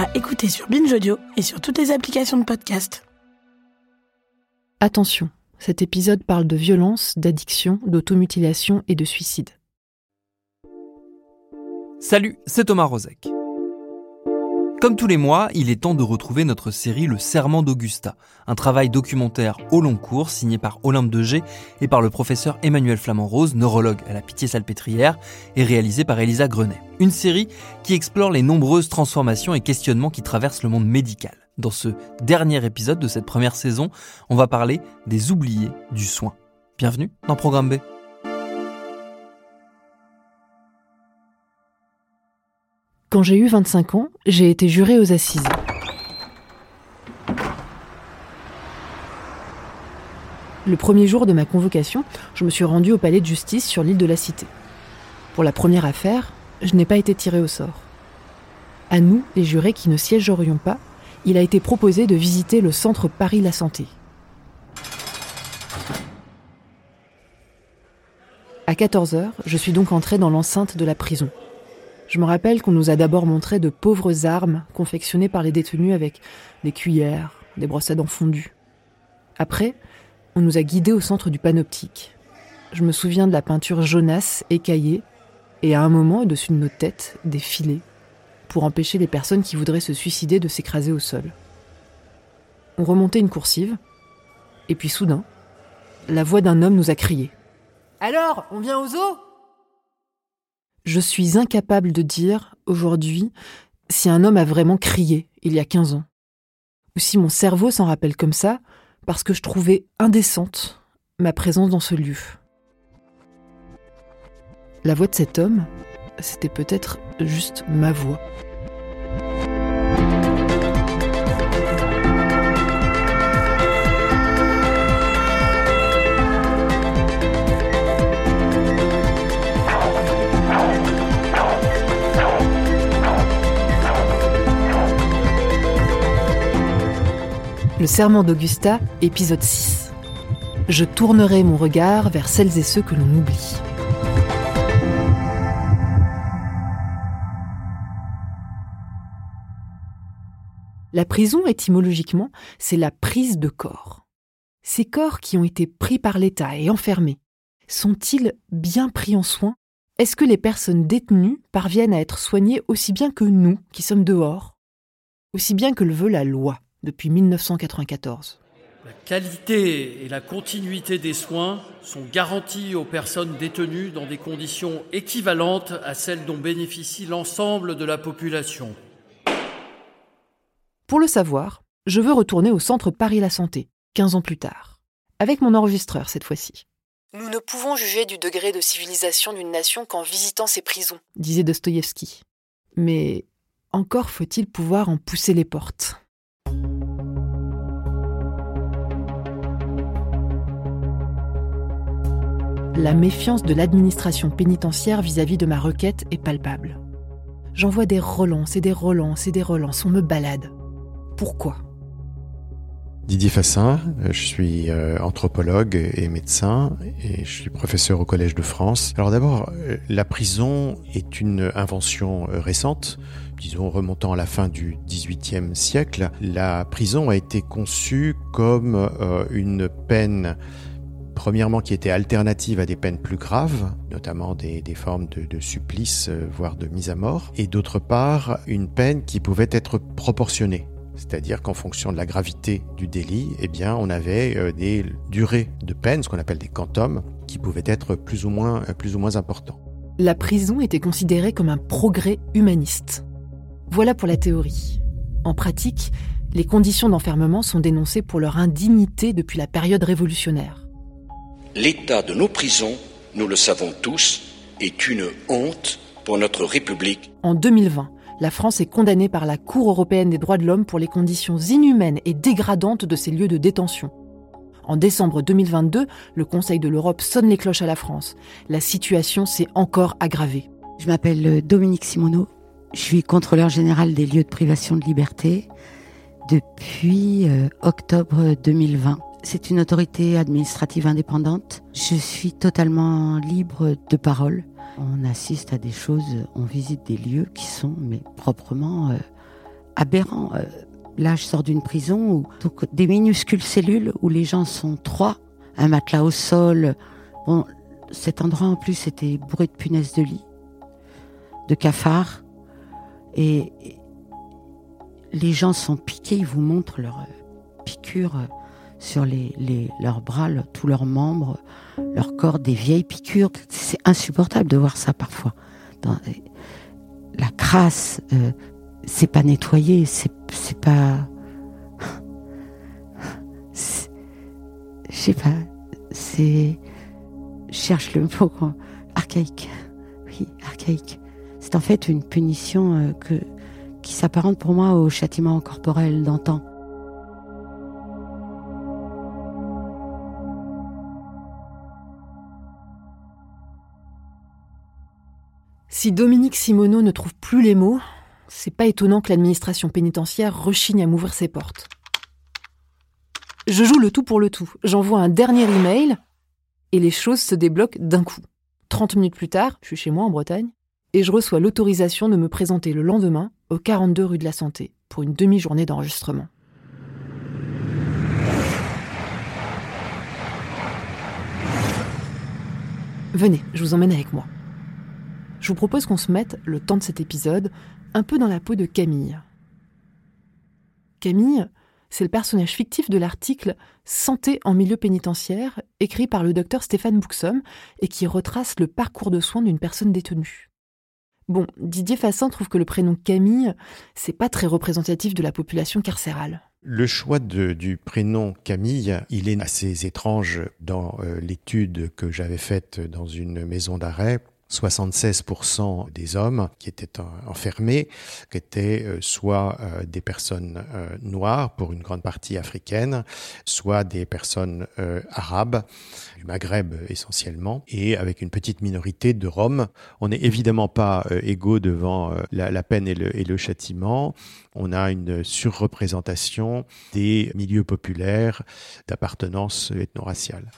À écouter sur Binge Audio et sur toutes les applications de podcast. Attention, cet épisode parle de violence, d'addiction, d'automutilation et de suicide. Salut, c'est Thomas Rozek. Comme tous les mois, il est temps de retrouver notre série Le Serment d'Augusta, un travail documentaire au long cours signé par Olympe de et par le professeur Emmanuel Flamand-Rose, neurologue à la Pitié-Salpêtrière, et réalisé par Elisa Grenet. Une série qui explore les nombreuses transformations et questionnements qui traversent le monde médical. Dans ce dernier épisode de cette première saison, on va parler des oubliés du soin. Bienvenue dans Programme B. Quand j'ai eu 25 ans, j'ai été juré aux assises. Le premier jour de ma convocation, je me suis rendu au palais de justice sur l'île de la Cité. Pour la première affaire, je n'ai pas été tiré au sort. À nous, les jurés qui ne siégerions pas, il a été proposé de visiter le centre Paris La Santé. À 14h, je suis donc entré dans l'enceinte de la prison. Je me rappelle qu'on nous a d'abord montré de pauvres armes confectionnées par les détenus avec des cuillères, des brosses à dents fondues. Après, on nous a guidés au centre du panoptique. Je me souviens de la peinture jaunasse écaillée et à un moment, au-dessus de nos têtes, des filets pour empêcher les personnes qui voudraient se suicider de s'écraser au sol. On remontait une coursive et puis soudain, la voix d'un homme nous a crié. Alors, on vient aux eaux? Je suis incapable de dire, aujourd'hui, si un homme a vraiment crié il y a 15 ans. Ou si mon cerveau s'en rappelle comme ça, parce que je trouvais indécente ma présence dans ce lieu. La voix de cet homme, c'était peut-être juste ma voix. Le serment d'Augusta, épisode 6. Je tournerai mon regard vers celles et ceux que l'on oublie. La prison, étymologiquement, c'est la prise de corps. Ces corps qui ont été pris par l'État et enfermés, sont-ils bien pris en soin? Est-ce que les personnes détenues parviennent à être soignées aussi bien que nous, qui sommes dehors? Aussi bien que le veut la loi depuis 1994 La qualité et la continuité des soins sont garanties aux personnes détenues dans des conditions équivalentes à celles dont bénéficie l'ensemble de la population. Pour le savoir, je veux retourner au centre Paris La Santé, 15 ans plus tard, avec mon enregistreur cette fois-ci. Nous ne pouvons juger du degré de civilisation d'une nation qu'en visitant ses prisons, disait Dostoïevski. Mais encore faut-il pouvoir en pousser les portes. La méfiance de l'administration pénitentiaire vis-à-vis de ma requête est palpable. J'envoie des relances et des relances et des relances, on me balade. Pourquoi? Didier Fassin, je suis euh, anthropologue et médecin et je suis professeur au Collège de France. Alors d'abord, euh, la prison est une invention euh, récente, disons remontant à la fin du XVIIIe siècle. La prison a été conçue comme une peine premièrement qui était alternative à des peines plus graves, notamment des, formes de, supplice, voire de mise à mort, et d'autre part une peine qui pouvait être proportionnée. C'est-à-dire qu'en fonction de la gravité du délit, eh bien, on avait euh, des durées de peine, ce qu'on appelle des quantums, qui pouvaient être plus ou moins, plus ou moins importants. La prison était considérée comme un progrès humaniste. Voilà pour la théorie. En pratique, les conditions d'enfermement sont dénoncées pour leur indignité depuis la période révolutionnaire. L'état de nos prisons nous le savons tous, est une honte pour notre République. En 2020, la France est condamnée par la Cour européenne des droits de l'homme pour les conditions inhumaines et dégradantes de ses lieux de détention. En décembre 2022, le Conseil de l'Europe sonne les cloches à la France. La situation s'est encore aggravée. Je m'appelle Dominique Simoneau. Je suis contrôleur général des lieux de privation de liberté depuis euh, octobre 2020. C'est une autorité administrative indépendante. Je suis totalement libre de parole. On assiste à des choses, on visite des lieux qui sont mais proprement euh, aberrants. Euh, là, je sors d'une prison où donc, des minuscules cellules où les gens sont trois, un matelas au sol. Bon, cet endroit en plus était bourré de punaises de lit, de cafards, et les gens sont piqués. Ils vous montrent leurs euh, piqûres sur leurs bras, tous leurs membres, leur corps, des vieilles piqûres. C'est insupportable de voir ça parfois. La crasse, euh, c'est pas nettoyé, c'est, pas. Je sais pas, c'est. Cherche le mot archaïque. Oui, archaïque. C'est en fait une punition euh, que, qui s'apparente pour moi au châtiment corporel d'antan. Si Dominique Simoneau ne trouve plus les mots, c'est pas étonnant que l'administration pénitentiaire rechigne à m'ouvrir ses portes. Je joue le tout pour le tout. J'envoie un dernier email et les choses se débloquent d'un coup. 30 minutes plus tard, je suis chez moi en Bretagne et je reçois l'autorisation de me présenter le lendemain au 42 rue de la Santé pour une demi-journée d'enregistrement. Venez, je vous emmène avec moi je vous propose qu'on se mette, le temps de cet épisode, un peu dans la peau de Camille. Camille, c'est le personnage fictif de l'article Santé en milieu pénitentiaire, écrit par le docteur Stéphane Bouxom et qui retrace le parcours de soins d'une personne détenue. Bon, Didier Fassin trouve que le prénom Camille, c'est pas très représentatif de la population carcérale. Le choix du prénom Camille, il est assez étrange dans euh, l'étude que j'avais faite dans une maison d'arrêt 76% des hommes qui étaient enfermés étaient euh, soit euh, des personnes euh, noires pour une grande partie africaine, soit des personnes arabes du Maghreb essentiellement, et avec une petite minorité de Roms. On n'est évidemment pas égaux devant la, peine et le, et le châtiment. On a une surreprésentation des milieux populaires d'appartenance ethno-raciale.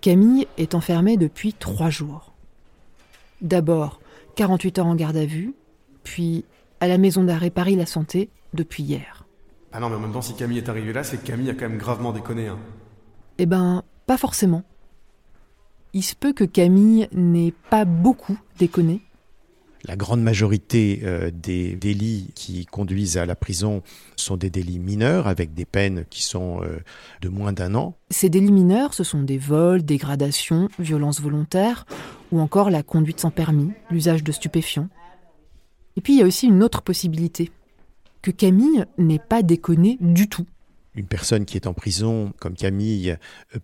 Camille est enfermée depuis trois jours. D'abord, 48 heures en garde à vue, puis à la maison d'arrêt Paris-La Santé depuis hier. Ah non, mais en même temps, si Camille est arrivée là, c'est que Camille a quand même gravement déconné. Hein. Eh ben, pas forcément. Il se peut que Camille n'ait pas beaucoup déconné, la grande majorité euh, des délits qui conduisent à la prison sont des délits mineurs avec des peines qui sont euh, de moins d'un an. Ces délits mineurs, ce sont des vols, dégradations, violences volontaires ou encore la conduite sans permis, l'usage de stupéfiants. Et puis il y a aussi une autre possibilité, que Camille n'ait pas déconné du tout. Une personne qui est en prison, comme Camille,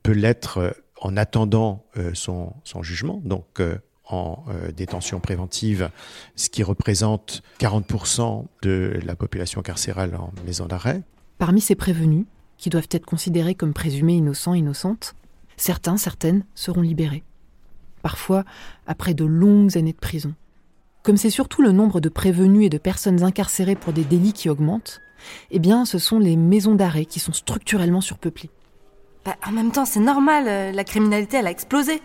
peut l'être en attendant euh, son, son jugement, donc en euh, détention préventive, ce qui représente 40% de la population carcérale en maison d'arrêt. Parmi ces prévenus, qui doivent être considérés comme présumés innocents, innocentes, certains, certaines seront libérés. Parfois après de longues années de prison. Comme c'est surtout le nombre de prévenus et de personnes incarcérées pour des délits qui augmente, eh bien, ce sont les maisons d'arrêt qui sont structurellement surpeuplées. Bah, en même temps, c'est normal, euh, la criminalité, elle a explosé.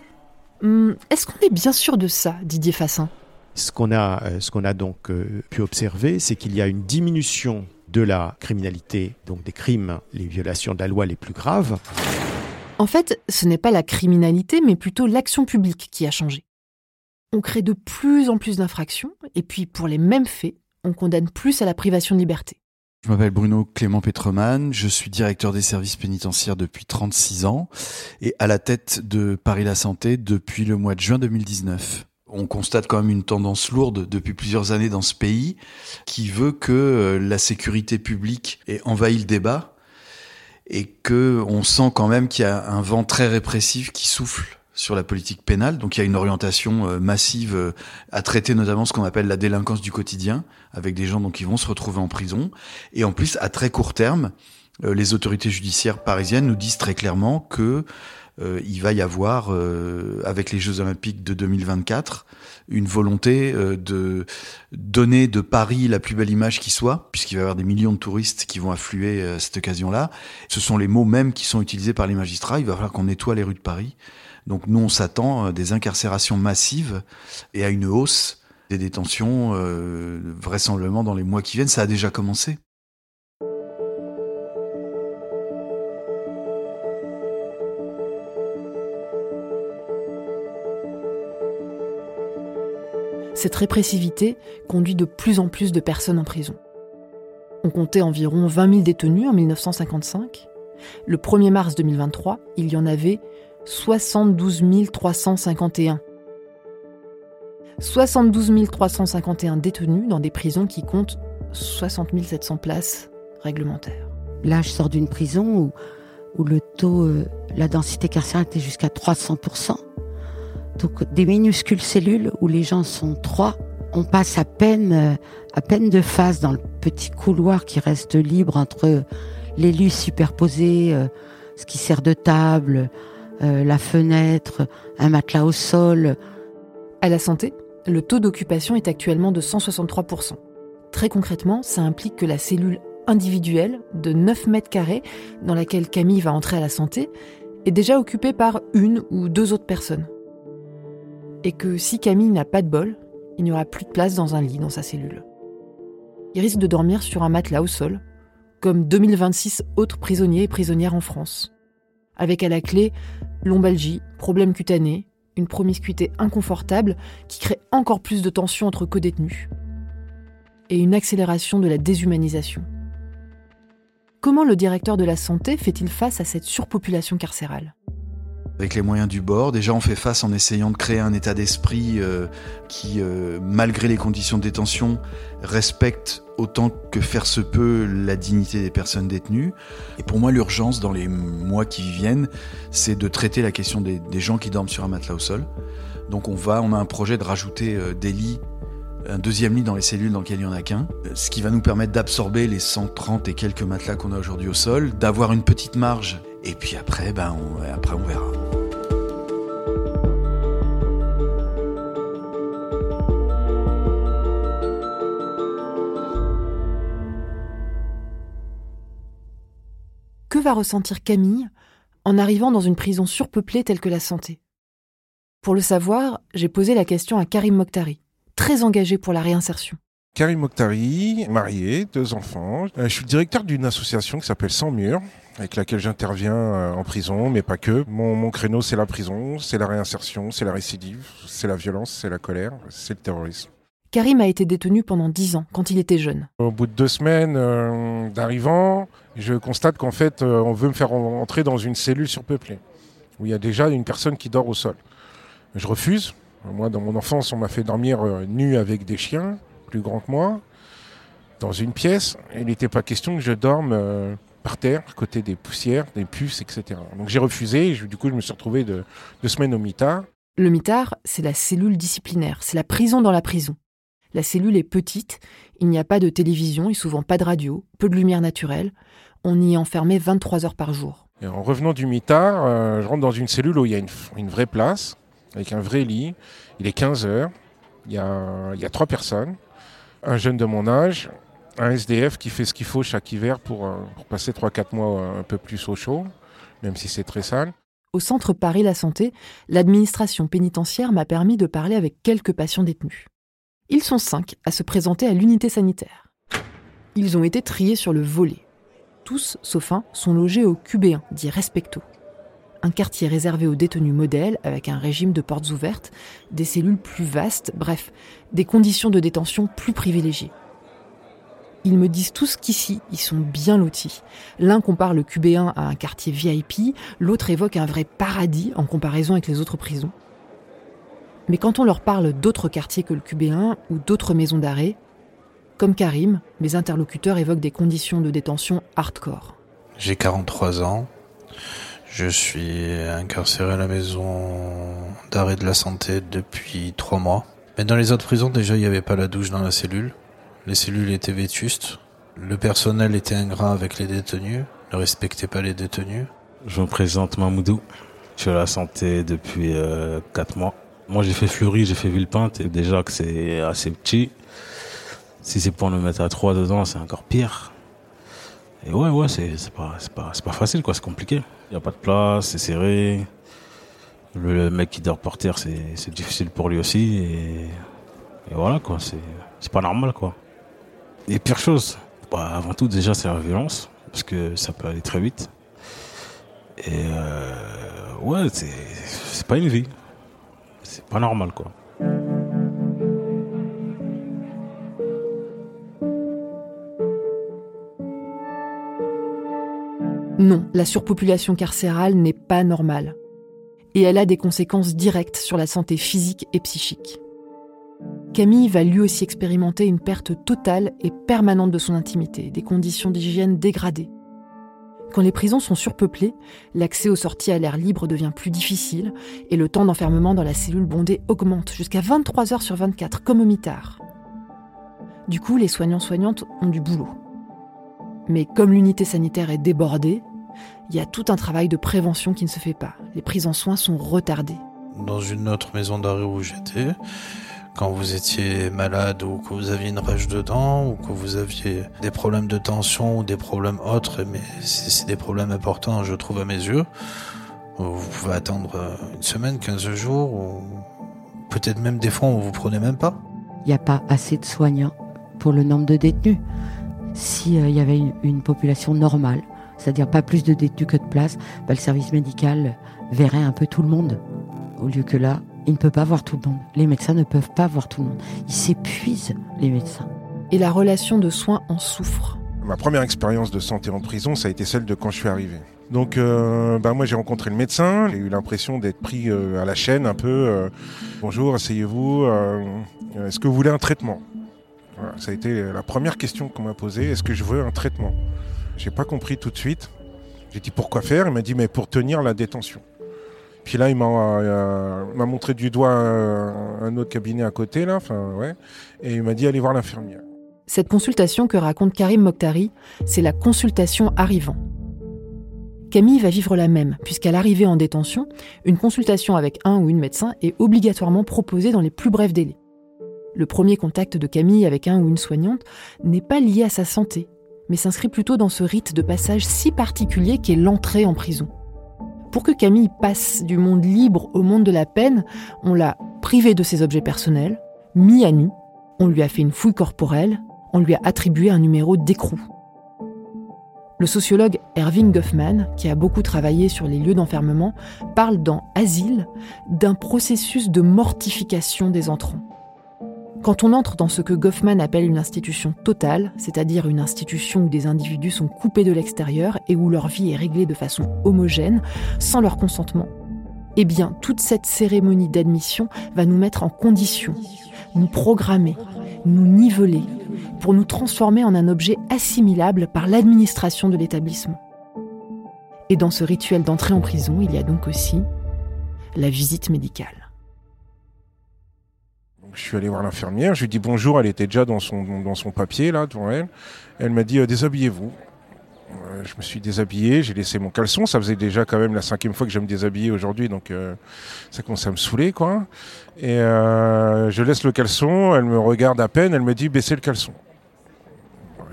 Hum, est-ce qu'on est bien sûr de ça, Didier Fassin? Ce qu'on a, euh, a donc euh, pu observer, c'est qu'il y a une diminution de la criminalité, donc des crimes, les violations de la loi les plus graves. En fait, ce n'est pas la criminalité, mais plutôt l'action publique qui a changé. On crée de plus en plus d'infractions, et puis pour les mêmes faits, on condamne plus à la privation de liberté. Je m'appelle Bruno Clément Petreman, je suis directeur des services pénitentiaires depuis 36 ans et à la tête de Paris La Santé depuis le mois de juin 2019. On constate quand même une tendance lourde depuis plusieurs années dans ce pays qui veut que euh, la sécurité publique ait envahi le débat et que on sent quand même qu'il y a un vent très répressif qui souffle sur la politique pénale. Donc il y a une orientation euh, massive euh, à traiter notamment ce qu'on appelle la délinquance du quotidien, avec des gens donc qui vont se retrouver en prison. Et en plus, à très court terme, euh, les autorités judiciaires parisiennes nous disent très clairement que il va y avoir, avec les Jeux Olympiques de 2024, une volonté de donner de Paris la plus belle image qui soit, puisqu'il va y avoir des millions de touristes qui vont affluer à cette occasion-là. Ce sont les mots mêmes qui sont utilisés par les magistrats. Il va falloir qu'on nettoie les rues de Paris. Donc nous, on s'attend à des incarcérations massives et à une hausse des détentions euh, vraisemblablement dans les mois qui viennent. Ça a déjà commencé. Cette répressivité conduit de plus en plus de personnes en prison. On comptait environ 20 000 détenus en 1955. Le 1er mars 2023, il y en avait 72 351. 72 351 détenus dans des prisons qui comptent 60 700 places réglementaires. Là, je sors d'une prison où, où le taux, euh, la densité carcérale était jusqu'à 300%. Donc des minuscules cellules où les gens sont trois. On passe à peine, euh, à peine de face dans le petit couloir qui reste libre entre les lits superposés, euh, ce qui sert de table, euh, la fenêtre, un matelas au sol. À la santé, le taux d'occupation est actuellement de 163%. Très concrètement, ça implique que la cellule individuelle de 9 mètres carrés dans laquelle Camille va entrer à la santé est déjà occupée par une ou deux autres personnes. Et que si Camille n'a pas de bol, il n'y aura plus de place dans un lit dans sa cellule. Il risque de dormir sur un matelas au sol, comme 2026 autres prisonniers et prisonnières en France avec à la clé lombalgie, problèmes cutanés, une promiscuité inconfortable qui crée encore plus de tensions entre co-détenus et une accélération de la déshumanisation. Comment le directeur de la santé fait-il face à cette surpopulation carcérale? Avec les moyens du bord. Déjà, on fait face en essayant de créer un état d'esprit euh, qui, euh, malgré les conditions de détention, respecte autant que faire se peut la dignité des personnes détenues. Et pour moi, l'urgence dans les mois qui viennent, c'est de traiter la question des, gens qui dorment sur un matelas au sol. Donc on va, on a un projet de rajouter euh, des lits un deuxième lit dans les cellules dans lesquelles il n'y en a qu'un, ce qui va nous permettre d'absorber les 130 et quelques matelas qu'on a aujourd'hui au sol, d'avoir une petite marge, et puis après, ben, après on verra. Que va ressentir Camille en arrivant dans une prison surpeuplée telle que la santé? Pour le savoir, j'ai posé la question à Karim Mokhtari, très engagé pour la réinsertion. Karim Mokhtari, marié, deux enfants. Euh, je suis directeur d'une association qui s'appelle Sans Mur, avec laquelle j'interviens euh, en prison, mais pas que. Mon, mon créneau, c'est la prison, c'est la réinsertion, c'est la récidive, c'est la violence, c'est la colère, c'est le terrorisme. Karim a été détenu pendant dix ans, quand il était jeune. Au bout de deux semaines euh, d'arrivant, je constate qu'en fait, euh, on veut me faire entrer dans une cellule surpeuplée, où il y a déjà une personne qui dort au sol. Je refuse. Moi, dans mon enfance, on m'a fait dormir euh, nu avec des chiens, plus grands que moi, dans une pièce. il n'était pas question que je dorme par terre, à côté des poussières, des puces, etc. Donc j'ai refusé, et du coup, je me suis retrouvé de, deux semaines au mitard. Le mitard, c'est la cellule disciplinaire, c'est la prison dans la prison. La cellule est petite, il n'y a pas de télévision et souvent pas de radio, peu de lumière naturelle. On y est enfermé 23 heures par jour. en revenant du mitard, euh, je rentre dans une cellule où il y a une, vraie place, avec un vrai lit. Il est 15 heures. Il y a, il trois personnes. Un jeune de mon âge, un SDF qui fait ce qu'il faut chaque hiver pour, euh, passer 3-4 mois euh, un peu plus au chaud, même si c'est très sale. Au centre Paris La Santé, l'administration pénitentiaire m'a permis de parler avec quelques patients détenus. Ils sont cinq à se présenter à l'unité sanitaire. Ils ont été triés sur le volet. Tous, sauf un, sont logés au QB1, dit Respecto. Un quartier réservé aux détenus modèles, avec un régime de portes ouvertes, des cellules plus vastes, bref, des conditions de détention plus privilégiées. Ils me disent tous qu'ici, ils sont bien lotis. L'un compare le QB1 à un quartier VIP, l'autre évoque un vrai paradis en comparaison avec les autres prisons. Mais quand on leur parle d'autres quartiers que le QB1 ou d'autres maisons d'arrêt, comme Karim, mes interlocuteurs évoquent des conditions de détention hardcore. J'ai 43 ans. Je suis incarcéré à la maison d'arrêt de la santé depuis trois mois. Mais dans les autres prisons, déjà, il n'y avait pas la douche dans la cellule. Les cellules étaient vétustes. Le personnel était ingrat avec les détenus, ne respectait pas les détenus. Je me présente Mamoudou. Je suis la santé depuis euh, 4 mois. Moi, j'ai fait Fleury, j'ai fait Villepinte, et déjà que c'est assez petit. Si c'est pour nous mettre à 3 dedans, c'est encore pire. Et ouais, ouais, c'est pas, pas, pas facile, quoi, c'est compliqué. Il n'y a pas de place, c'est serré. Le, mec qui dort par terre, c'est difficile pour lui aussi. Et, et voilà, quoi, c'est pas normal, quoi. Et pire chose, bah, avant tout, déjà, c'est la violence, parce que ça peut aller très vite. Et euh, ouais, c'est pas une vie. C'est pas normal, quoi. Non, la surpopulation carcérale n'est pas normale. Et elle a des conséquences directes sur la santé physique et psychique. Camille va lui aussi expérimenter une perte totale et permanente de son intimité, des conditions d'hygiène dégradées. Quand les prisons sont surpeuplées, l'accès aux sorties à l'air libre devient plus difficile et le temps d'enfermement dans la cellule bondée augmente jusqu'à 23 heures sur 24, comme au mitard. Du coup, les soignants-soignantes ont du boulot. Mais comme l'unité sanitaire est débordée, il y a tout un travail de prévention qui ne se fait pas. Les prises en soins sont retardées. Dans une autre maison d'arrêt où j'étais, quand vous étiez malade ou que vous aviez une rage de dents ou que vous aviez des problèmes de tension ou des problèmes autres, mais c'est des problèmes importants, je trouve, à mes yeux, vous pouvez attendre une semaine, 15 jours, ou peut-être même des fois où vous prenez même pas. Il n'y a pas assez de soignants pour le nombre de détenus. S'il euh, y avait une, population normale, c'est-à-dire pas plus de détenus que de places, bah, le service médical verrait un peu tout le monde. Au lieu que là, il ne peut pas voir tout le monde. Les médecins ne peuvent pas voir tout le monde. Ils s'épuisent, les médecins. Et la relation de soins en souffre. Ma première expérience de santé en prison, ça a été celle de quand je suis arrivé. Donc, euh, bah, moi, j'ai rencontré le médecin. J'ai eu l'impression d'être pris euh, à la chaîne un peu. Euh, Bonjour, asseyez-vous. Est-ce que vous voulez un traitement? Ça a été la première question qu'on m'a posée. Est-ce que je veux un traitement? J'ai pas compris tout de suite. J'ai dit pourquoi faire? Il m'a dit mais pour tenir la détention. Puis là, il m'a euh, montré du doigt un, autre cabinet à côté, là, ouais, et il m'a dit allez voir l'infirmière. Cette consultation que raconte Karim Mokhtari, c'est la consultation arrivant. Camille va vivre la même, puisqu'à l'arrivée en détention, une consultation avec un ou une médecin est obligatoirement proposée dans les plus brefs délais. Le premier contact de Camille avec un ou une soignante n'est pas lié à sa santé, mais s'inscrit plutôt dans ce rite de passage si particulier qu'est l'entrée en prison. Pour que Camille passe du monde libre au monde de la peine, on l'a privé de ses objets personnels, mis à nu, on lui a fait une fouille corporelle, on lui a attribué un numéro d'écrou. Le sociologue Erving Goffman, qui a beaucoup travaillé sur les lieux d'enfermement, parle dans Asile d'un processus de mortification des entrants. Quand on entre dans ce que Goffman appelle une institution totale, c'est-à-dire une institution où des individus sont coupés de l'extérieur et où leur vie est réglée de façon homogène, sans leur consentement, eh bien, toute cette cérémonie d'admission va nous mettre en condition, nous programmer, nous niveler, pour nous transformer en un objet assimilable par l'administration de l'établissement. Et dans ce rituel d'entrée en prison, il y a donc aussi la visite médicale je suis allé voir l'infirmière, je lui ai dit bonjour, elle était déjà dans son, dans son papier là devant elle. Elle m'a dit euh, déshabillez-vous. Euh, je me suis déshabillé, j'ai laissé mon caleçon, ça faisait déjà quand même la cinquième fois que je me déshabiller aujourd'hui, donc euh, ça commence à me saouler quoi. Et je laisse le caleçon, elle me regarde à peine, elle me dit baissez le caleçon.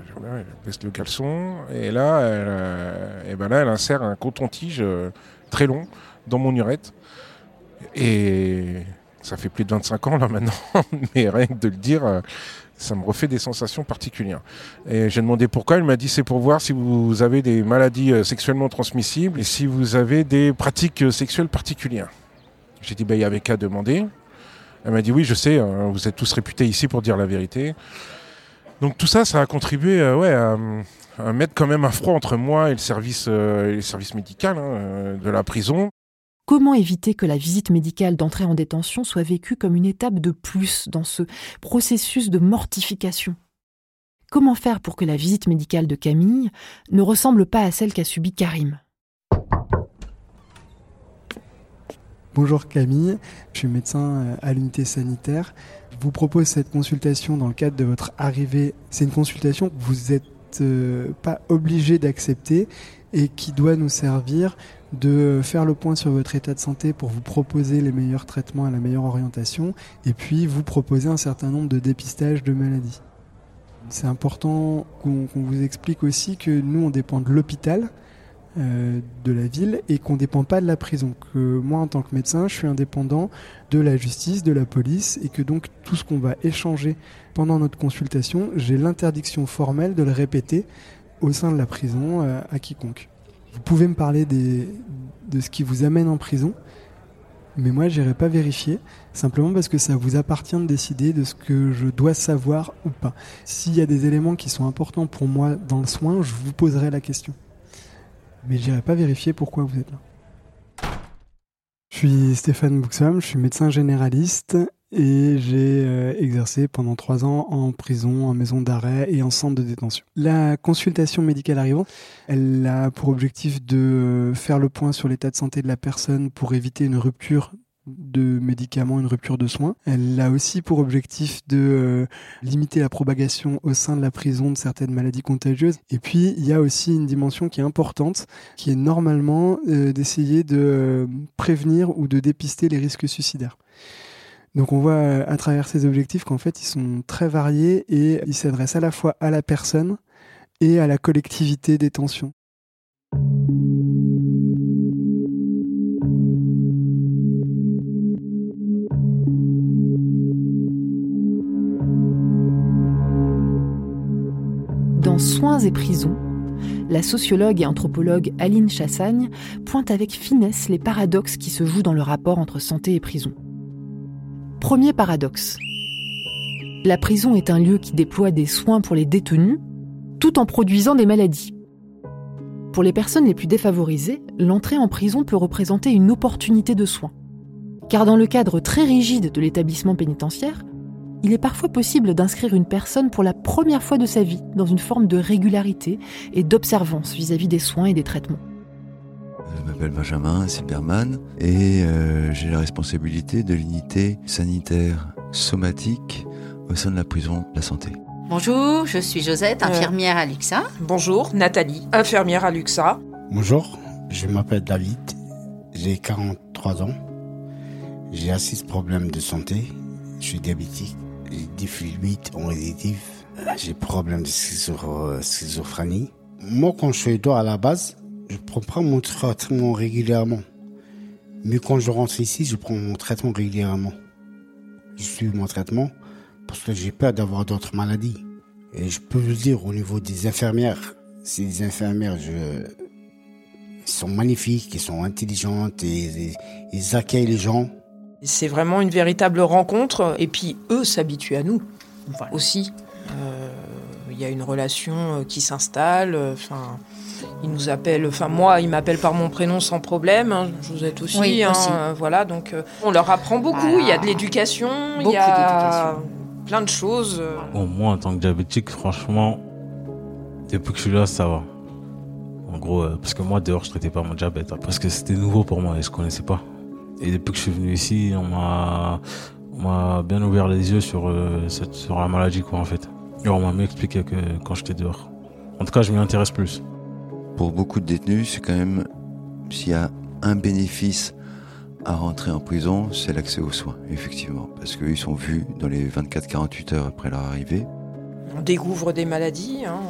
Je baisse le caleçon, et là, elle, et ben là, elle insère un coton-tige très long dans mon urette. Et ça fait plus de 25 ans là maintenant, mais rien que de le dire, euh, ça me refait des sensations particulières. Et j'ai demandé pourquoi, elle m'a dit c'est pour voir si vous avez des maladies euh, sexuellement transmissibles et si vous avez des pratiques euh, sexuelles particulières. J'ai dit, bah, il y avait qu'à demander. Elle m'a dit, oui, je sais, vous êtes tous réputés ici pour dire la vérité. Donc tout ça, ça a contribué ouais, à, mettre quand même un froid entre moi et le service, service médical hein, de la prison. Comment éviter que la visite médicale d'entrée en détention soit vécue comme une étape de plus dans ce processus de mortification? Comment faire pour que la visite médicale de Camille ne ressemble pas à celle qu'a subie Karim? Bonjour Camille, je suis médecin euh, à l'unité sanitaire. Je vous propose cette consultation dans le cadre de votre arrivée. C'est une consultation que vous n'êtes euh, pas obligé d'accepter et qui doit nous servir de faire le point sur votre état de santé pour vous proposer les meilleurs traitements et la meilleure orientation et puis vous proposer un certain nombre de dépistages de maladies. C'est important qu'on vous explique aussi que nous on dépend de l'hôpital euh, de la ville et qu'on ne dépend pas de la prison. Que moi, en tant que médecin, je suis indépendant de la justice, de la police et que donc tout ce qu'on va échanger pendant notre consultation, j'ai l'interdiction formelle de le répéter au sein de la prison euh, à quiconque. Vous pouvez me parler de ce qui vous amène en prison, mais moi, j'irai pas vérifier, simplement parce que ça vous appartient de décider de ce que je dois savoir ou pas. S'il y a des éléments qui sont importants pour moi dans le soin, je vous poserai la question mais j'irai pas vérifier pourquoi vous êtes là. Je suis Stéphane Buxam, je suis médecin généraliste et j'ai euh, exercé pendant trois ans en prison, en maison d'arrêt et en centre de détention. La consultation médicale arrivante, elle a pour objectif de faire le point sur l'état de santé de la personne pour éviter une rupture de médicaments, une rupture de soins. Elle a aussi pour objectif de euh, limiter la propagation au sein de la prison de certaines maladies contagieuses. Et puis, il y a aussi une dimension qui est importante, qui est normalement euh, d'essayer de euh, prévenir ou de dépister les risques suicidaires. Donc on voit à travers ces objectifs qu'en fait ils sont très variés et ils s'adressent à la fois à la personne et à la collectivité des tensions. Dans Soins et prisons, la sociologue et anthropologue Aline Chassagne pointe avec finesse les paradoxes qui se jouent dans le rapport entre santé et prison. Premier paradoxe. La prison est un lieu qui déploie des soins pour les détenus tout en produisant des maladies. Pour les personnes les plus défavorisées, l'entrée en prison peut représenter une opportunité de soins. Car dans le cadre très rigide de l'établissement pénitentiaire, il est parfois possible d'inscrire une personne pour la première fois de sa vie dans une forme de régularité et d'observance vis-à-vis des soins et des traitements. Je m'appelle Benjamin Silberman et euh, j'ai la responsabilité de l'unité sanitaire somatique au sein de la prison de la santé. Bonjour, je suis Josette, infirmière à Luxa. Bonjour, Nathalie, infirmière à Luxa. Bonjour, je m'appelle David, j'ai 43 ans, j'ai 6 problèmes de santé, je suis diabétique j'ai des fluides résitif, j'ai problème de schizophrénie. Moi, quand je suis dehors à la base, je prends pas mon traitement régulièrement. Mais quand je rentre ici, je prends mon traitement régulièrement. Je suis mon traitement parce que j'ai peur d'avoir d'autres maladies. Et je peux vous dire, au niveau des infirmières, ces infirmières, je, sont magnifiques, elles sont intelligentes, et, ils accueillent les gens. C'est vraiment une véritable rencontre. Et puis, eux s'habituent à nous aussi. Euh, il y a une relation euh, qui s'installe. Enfin, ils nous appellent. Enfin, moi, ils m'appellent par mon prénom sans problème. Hein. vous êtes aussi. Hein, euh, voilà. Donc, on leur apprend beaucoup. Il y a de l'éducation. Il y a plein de choses. Bon, moi, en tant que diabétique, franchement, depuis que je suis là, ça va. En gros, parce que moi, dehors, je traitais pas mon diabète. Hein, parce que c'était nouveau pour moi et je connaissais pas. Et depuis que je suis venu ici, on m'a, m'a bien ouvert les yeux sur, euh, cette, sur la maladie, quoi, en fait. Et on m'a mieux expliqué que quand j'étais dehors. En tout cas, je m'y intéresse plus. Pour beaucoup de détenus, c'est quand même, s'il y a un bénéfice à rentrer en prison, c'est l'accès aux soins, effectivement. Parce qu'ils sont vus dans les 24-48 heures après leur arrivée. On découvre des maladies, hein,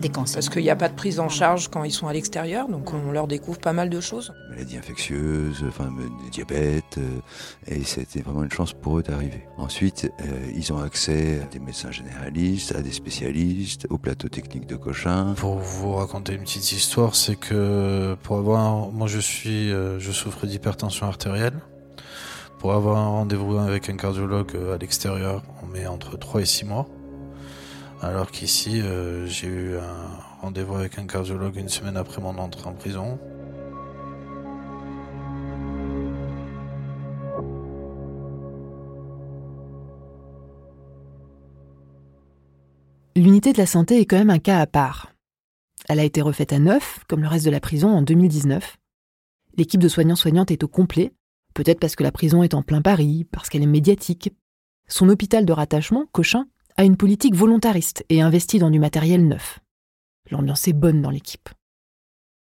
des cancers. Parce qu'il n'y a pas de prise en charge quand ils sont à l'extérieur, donc on leur découvre pas mal de choses. Maladies infectieuses, enfin, diabète, euh, et c'était vraiment une chance pour eux d'arriver. Ensuite, euh, ils ont accès à des médecins généralistes, à des spécialistes, au plateau technique de Cochin. Pour vous raconter une petite histoire, c'est que pour avoir, moi je suis, euh, je souffre d'hypertension artérielle. Pour avoir un rendez-vous avec un cardiologue à l'extérieur, on met entre 3 et 6 mois. Alors qu'ici, euh, j'ai eu un rendez-vous avec un cardiologue une semaine après mon entrée en prison. L'unité de la santé est quand même un cas à part. Elle a été refaite à neuf, comme le reste de la prison, en 2019. L'équipe de soignants-soignantes est au complet, peut-être parce que la prison est en plein Paris, parce qu'elle est médiatique. Son hôpital de rattachement, Cochin, a une politique volontariste et investit dans du matériel neuf. L'ambiance est bonne dans l'équipe.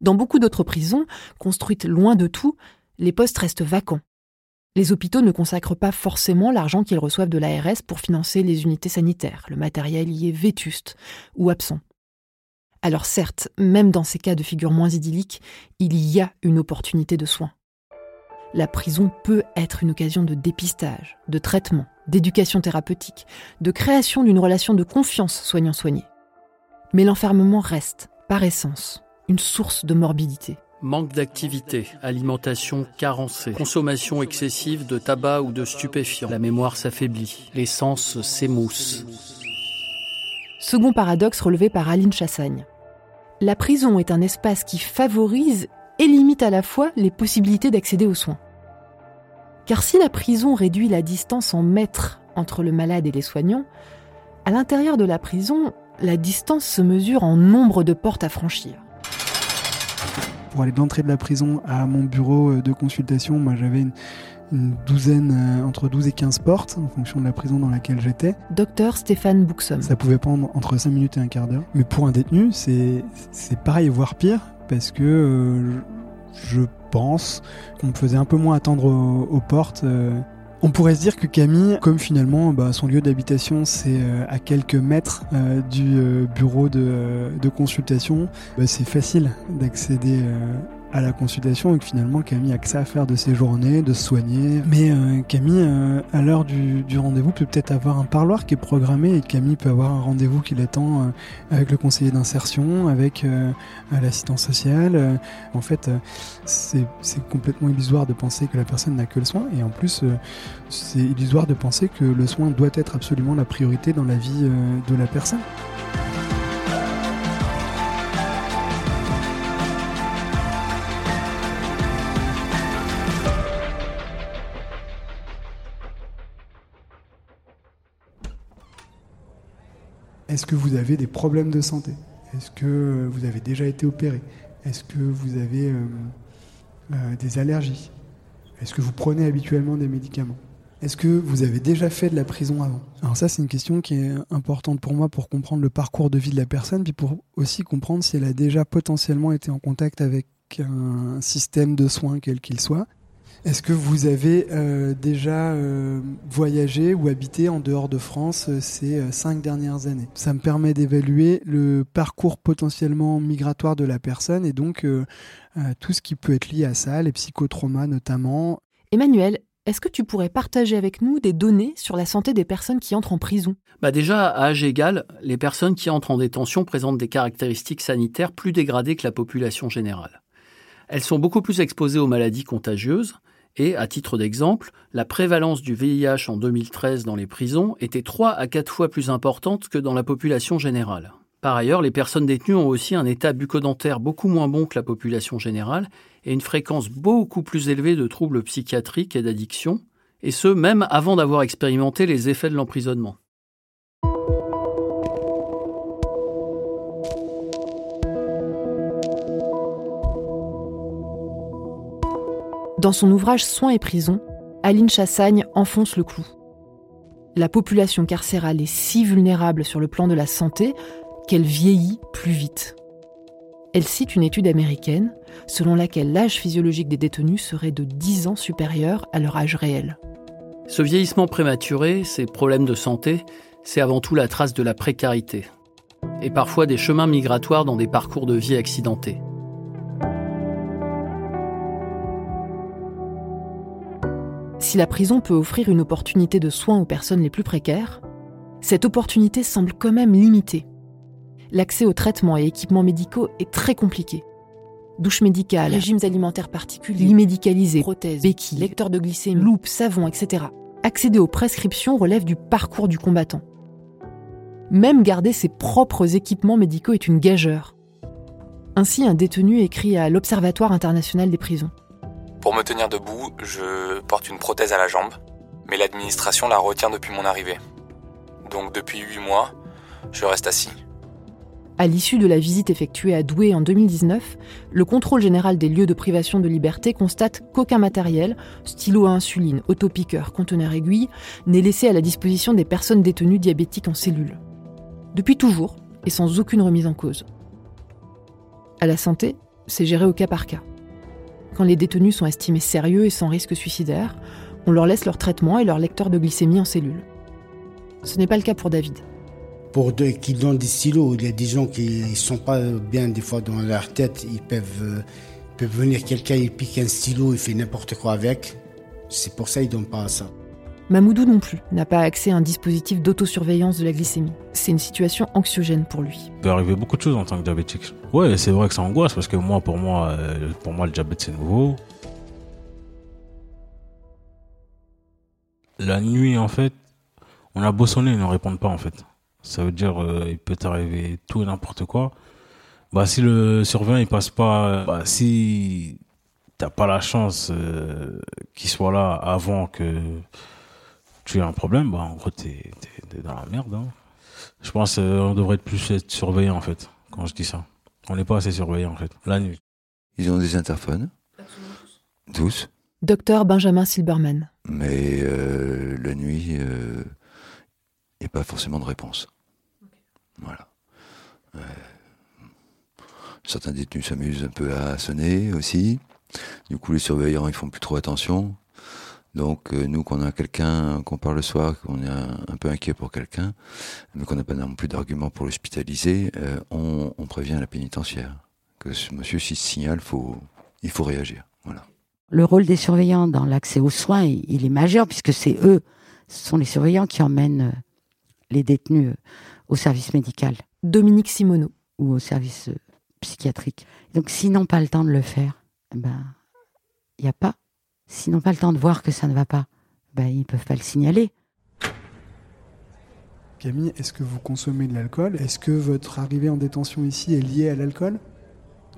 Dans beaucoup d'autres prisons, construites loin de tout, les postes restent vacants. Les hôpitaux ne consacrent pas forcément l'argent qu'ils reçoivent de l'ARS pour financer les unités sanitaires. Le matériel y est vétuste ou absent. Alors certes, même dans ces cas de figure moins idyllique, il y a une opportunité de soins. La prison peut être une occasion de dépistage, de traitement, d'éducation thérapeutique, de création d'une relation de confiance soignant-soigné. Mais l'enfermement reste, par essence, une source de morbidité. Manque d'activité, alimentation carencée, consommation excessive de tabac ou de stupéfiants. La mémoire s'affaiblit, les sens s'émoussent. Second paradoxe relevé par Aline Chassagne. La prison est un espace qui favorise et limite à la fois les possibilités d'accéder aux soins. Car si la prison réduit la distance en mètres entre le malade et les soignants, à l'intérieur de la prison, la distance se mesure en nombre de portes à franchir. Pour aller de l'entrée de la prison à mon bureau de consultation, moi j'avais une, une douzaine, euh, entre 12 et 15 portes, en fonction de la prison dans laquelle j'étais. Docteur Stéphane Bouxom. Ça pouvait prendre entre 5 minutes et un quart d'heure. Mais pour un détenu, c'est pareil, voire pire, parce que euh, je pense qu'on faisait un peu moins attendre aux, portes. Euh. On pourrait se dire que Camille, comme finalement bah, son lieu d'habitation c'est euh, à quelques mètres euh, du bureau de, de consultation, bah, c'est facile d'accéder à la consultation et que finalement Camille a que ça à faire de ses journées, de se soigner. Mais euh, Camille, euh, à l'heure du, rendez-vous, peut peut-être avoir un parloir qui est programmé et Camille peut avoir un rendez-vous qui l'attend euh, avec le conseiller d'insertion, avec l'assistance sociale. en fait, c'est complètement illusoire de penser que la personne n'a que le soin et en plus, c'est illusoire de penser que le soin doit être absolument la priorité dans la vie de la personne. Est-ce que vous avez des problèmes de santé? Est-ce que vous avez déjà été opéré? Est-ce que vous avez euh, euh, des allergies? Est-ce que vous prenez habituellement des médicaments? Est-ce que vous avez déjà fait de la prison avant? Alors ça, c'est une question qui est importante pour moi pour comprendre le parcours de vie de la personne, puis pour aussi comprendre si elle a déjà potentiellement été en contact avec un système de soins quel qu'il soit. Est-ce que vous avez euh, déjà euh, voyagé ou habité en dehors de France euh, ces euh, cinq dernières années? Ça me permet d'évaluer le parcours potentiellement migratoire de la personne et donc euh, tout ce qui peut être lié à ça, les psychotraumas notamment. Emmanuel, est-ce que tu pourrais partager avec nous des données sur la santé des personnes qui entrent en prison? Bah Déjà, à âge égal, les personnes qui entrent en détention présentent des caractéristiques sanitaires plus dégradées que la population générale. Elles sont beaucoup plus exposées aux maladies contagieuses, et, à titre d'exemple, la prévalence du VIH en 2013 dans les prisons était 3 à 4 fois plus importante que dans la population générale. Par ailleurs, les personnes détenues ont aussi un état bucco-dentaire beaucoup moins bon que la population générale et une fréquence beaucoup plus élevée de troubles psychiatriques et d'addiction, et ce même avant d'avoir expérimenté les effets de l'emprisonnement. Dans son ouvrage Soins et prison, Aline Chassagne enfonce le clou. La population carcérale est si vulnérable sur le plan de la santé qu'elle vieillit plus vite. Elle cite une étude américaine selon laquelle l'âge physiologique des détenus serait de 10 ans supérieur à leur âge réel. Ce vieillissement prématuré, ces problèmes de santé, c'est avant tout la trace de la précarité, et parfois des chemins migratoires dans des parcours de vie accidentés. Si la prison peut offrir une opportunité de soins aux personnes les plus précaires, cette opportunité semble quand même limitée. L'accès aux traitements et équipements médicaux est très compliqué. Douches médicales, régimes alimentaires particuliers, lits médicalisés, prothèses, béquilles, lecteurs de glycémie, loupes, savons, etc. Accéder aux prescriptions relève du parcours du combattant. Même garder ses propres équipements médicaux est une gageure. Ainsi, un détenu écrit à l'Observatoire international des prisons. Pour me tenir debout, je porte une prothèse à la jambe, mais l'administration la retient depuis mon arrivée. Donc depuis 8 mois, Je reste assis. À l'issue de la visite effectuée à Douai en 2019, le contrôle général des lieux de privation de liberté constate qu'aucun matériel, stylo à insuline, autopiqueur, conteneur aiguille, n'est laissé à la disposition des personnes détenues diabétiques en cellule. Depuis toujours, et sans aucune remise en cause. À la santé, c'est géré au cas par cas. Quand les détenus sont estimés sérieux et sans risque suicidaire, on leur laisse leur traitement et leur lecteur de glycémie en cellule. Ce n'est pas le cas pour David. Pour ceux qui donnent des stylos, il y a des gens qui ne sont pas bien des fois dans leur tête. Ils peuvent, euh, venir quelqu'un, il pique un stylo, il fait n'importe quoi avec. C'est pour ça qu'ils ne donnent pas ça. Mamoudou non plus n'a pas accès à un dispositif d'autosurveillance de la glycémie. C'est une situation anxiogène pour lui. Il peut arriver beaucoup de choses en tant que diabétique. Ouais, c'est vrai que ça angoisse parce que moi, pour moi, euh, pour moi, le diabète c'est nouveau. La nuit, en fait, on a beau sonner, ils ne répondent pas en fait. Ça veut dire euh, il peut t'arriver tout et n'importe quoi. Bah si le surveillant il passe pas, bah, si t'as pas la chance euh, qu'il soit là avant que tu aies un problème, bah en gros t'es es, dans la merde. Hein. Je pense qu'on euh, devrait être plus être surveillant en fait quand je dis ça. On n'est pas assez surveillant en fait la nuit. Ils ont des interphones. Tous. Docteur Benjamin Silberman. Mais euh, la nuit, il euh, n'y a pas forcément de réponse. Voilà. Euh, certains détenus s'amusent un peu à sonner aussi. Du coup, les surveillants, ils font plus trop attention. Donc, nous, quand on a quelqu'un, qu'on parle le soir, qu'on est un, peu inquiet pour quelqu'un, mais qu'on n'a pas non plus d'arguments pour l'hospitaliser, on, on, prévient la pénitentiaire que ce monsieur, s'il signale, faut, il faut réagir. Voilà. Le rôle des surveillants dans l'accès aux soins, il est majeur puisque c'est eux, ce sont les surveillants qui emmènent euh, les détenus euh, au service médical. Dominique Simoneau. Ou au service euh, psychiatrique. Donc s'ils n'ont pas le temps de le faire, eh ben il n'y a pas. S'ils n'ont pas le temps de voir que ça ne va pas, ben ils peuvent pas le signaler. Camille, est-ce que vous consommez de l'alcool? Est-ce que votre arrivée en détention ici est liée à l'alcool?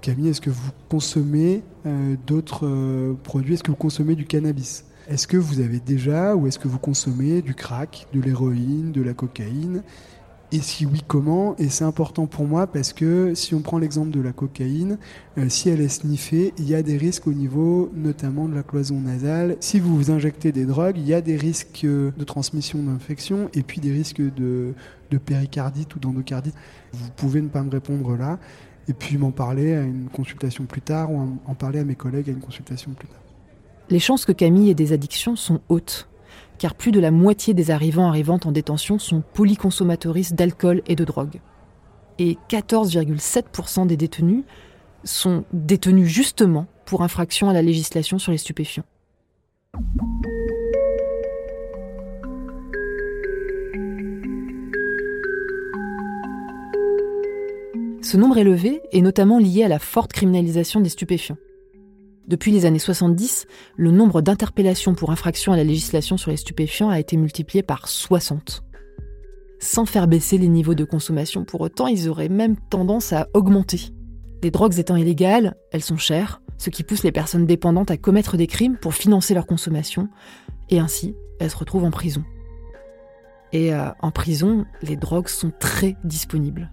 Camille, est-ce que vous consommez euh, d'autres euh, produits? Est-ce que vous consommez du cannabis? Est-ce que vous avez déjà ou est-ce que vous consommez du crack, de l'héroïne, de la cocaïne? Et si oui, comment? Et c'est important pour moi parce que si on prend l'exemple de la cocaïne, euh, si elle est sniffée, il y a des risques au niveau notamment de la cloison nasale. Si vous vous injectez des drogues, il y a des risques de transmission d'infection et puis des risques de, de péricardite ou d'endocardite. Vous pouvez ne pas me répondre là et puis m'en parler à une consultation plus tard ou en parler à mes collègues à une consultation plus tard. Les chances que Camille ait des addictions sont hautes, car plus de la moitié des arrivants arrivant en détention sont polyconsomatoristes d'alcool et de drogue. Et 14,7% des détenus sont détenus justement pour infraction à la législation sur les stupéfiants. Ce nombre élevé est notamment lié à la forte criminalisation des stupéfiants. Depuis les années 70, le nombre d'interpellations pour infraction à la législation sur les stupéfiants a été multiplié par 60. Sans faire baisser les niveaux de consommation pour autant, ils auraient même tendance à augmenter. Les drogues étant illégales, elles sont chères, ce qui pousse les personnes dépendantes à commettre des crimes pour financer leur consommation, et ainsi, elles se retrouvent en prison. Et euh, en prison, les drogues sont très disponibles.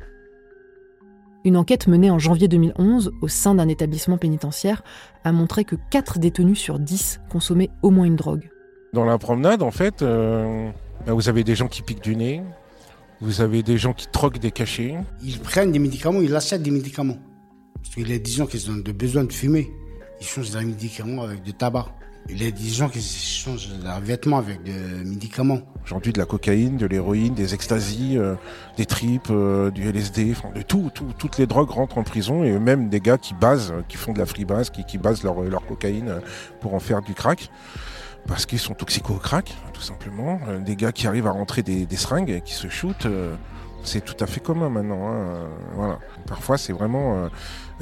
Une enquête menée en janvier 2011 au sein d'un établissement pénitentiaire a montré que 4 détenus sur 10 consommaient au moins une drogue. Dans la promenade, en fait, euh, bah, vous avez des gens qui piquent du nez, vous avez des gens qui troquent des cachets. Ils prennent des médicaments, ils achètent des médicaments. Parce qu'il y a des gens qui ont besoin de fumer. Ils changent des médicaments avec du tabac. Il y a des gens qui changent leurs vêtements avec des médicaments. Aujourd'hui, de la cocaïne, de l'héroïne, des extasies, euh, des tripes, euh, du LSD, de tout, tout, toutes les drogues rentrent en prison et même des gars qui basent, qui font de la freebase, qui, qui basent leur, leur cocaïne pour en faire du crack. Parce qu'ils sont toxicaux au crack, tout simplement. Euh, des gars qui arrivent à rentrer des, des seringues et qui se shootent c'est tout à fait commun maintenant. Hein. Voilà. Parfois, c'est vraiment,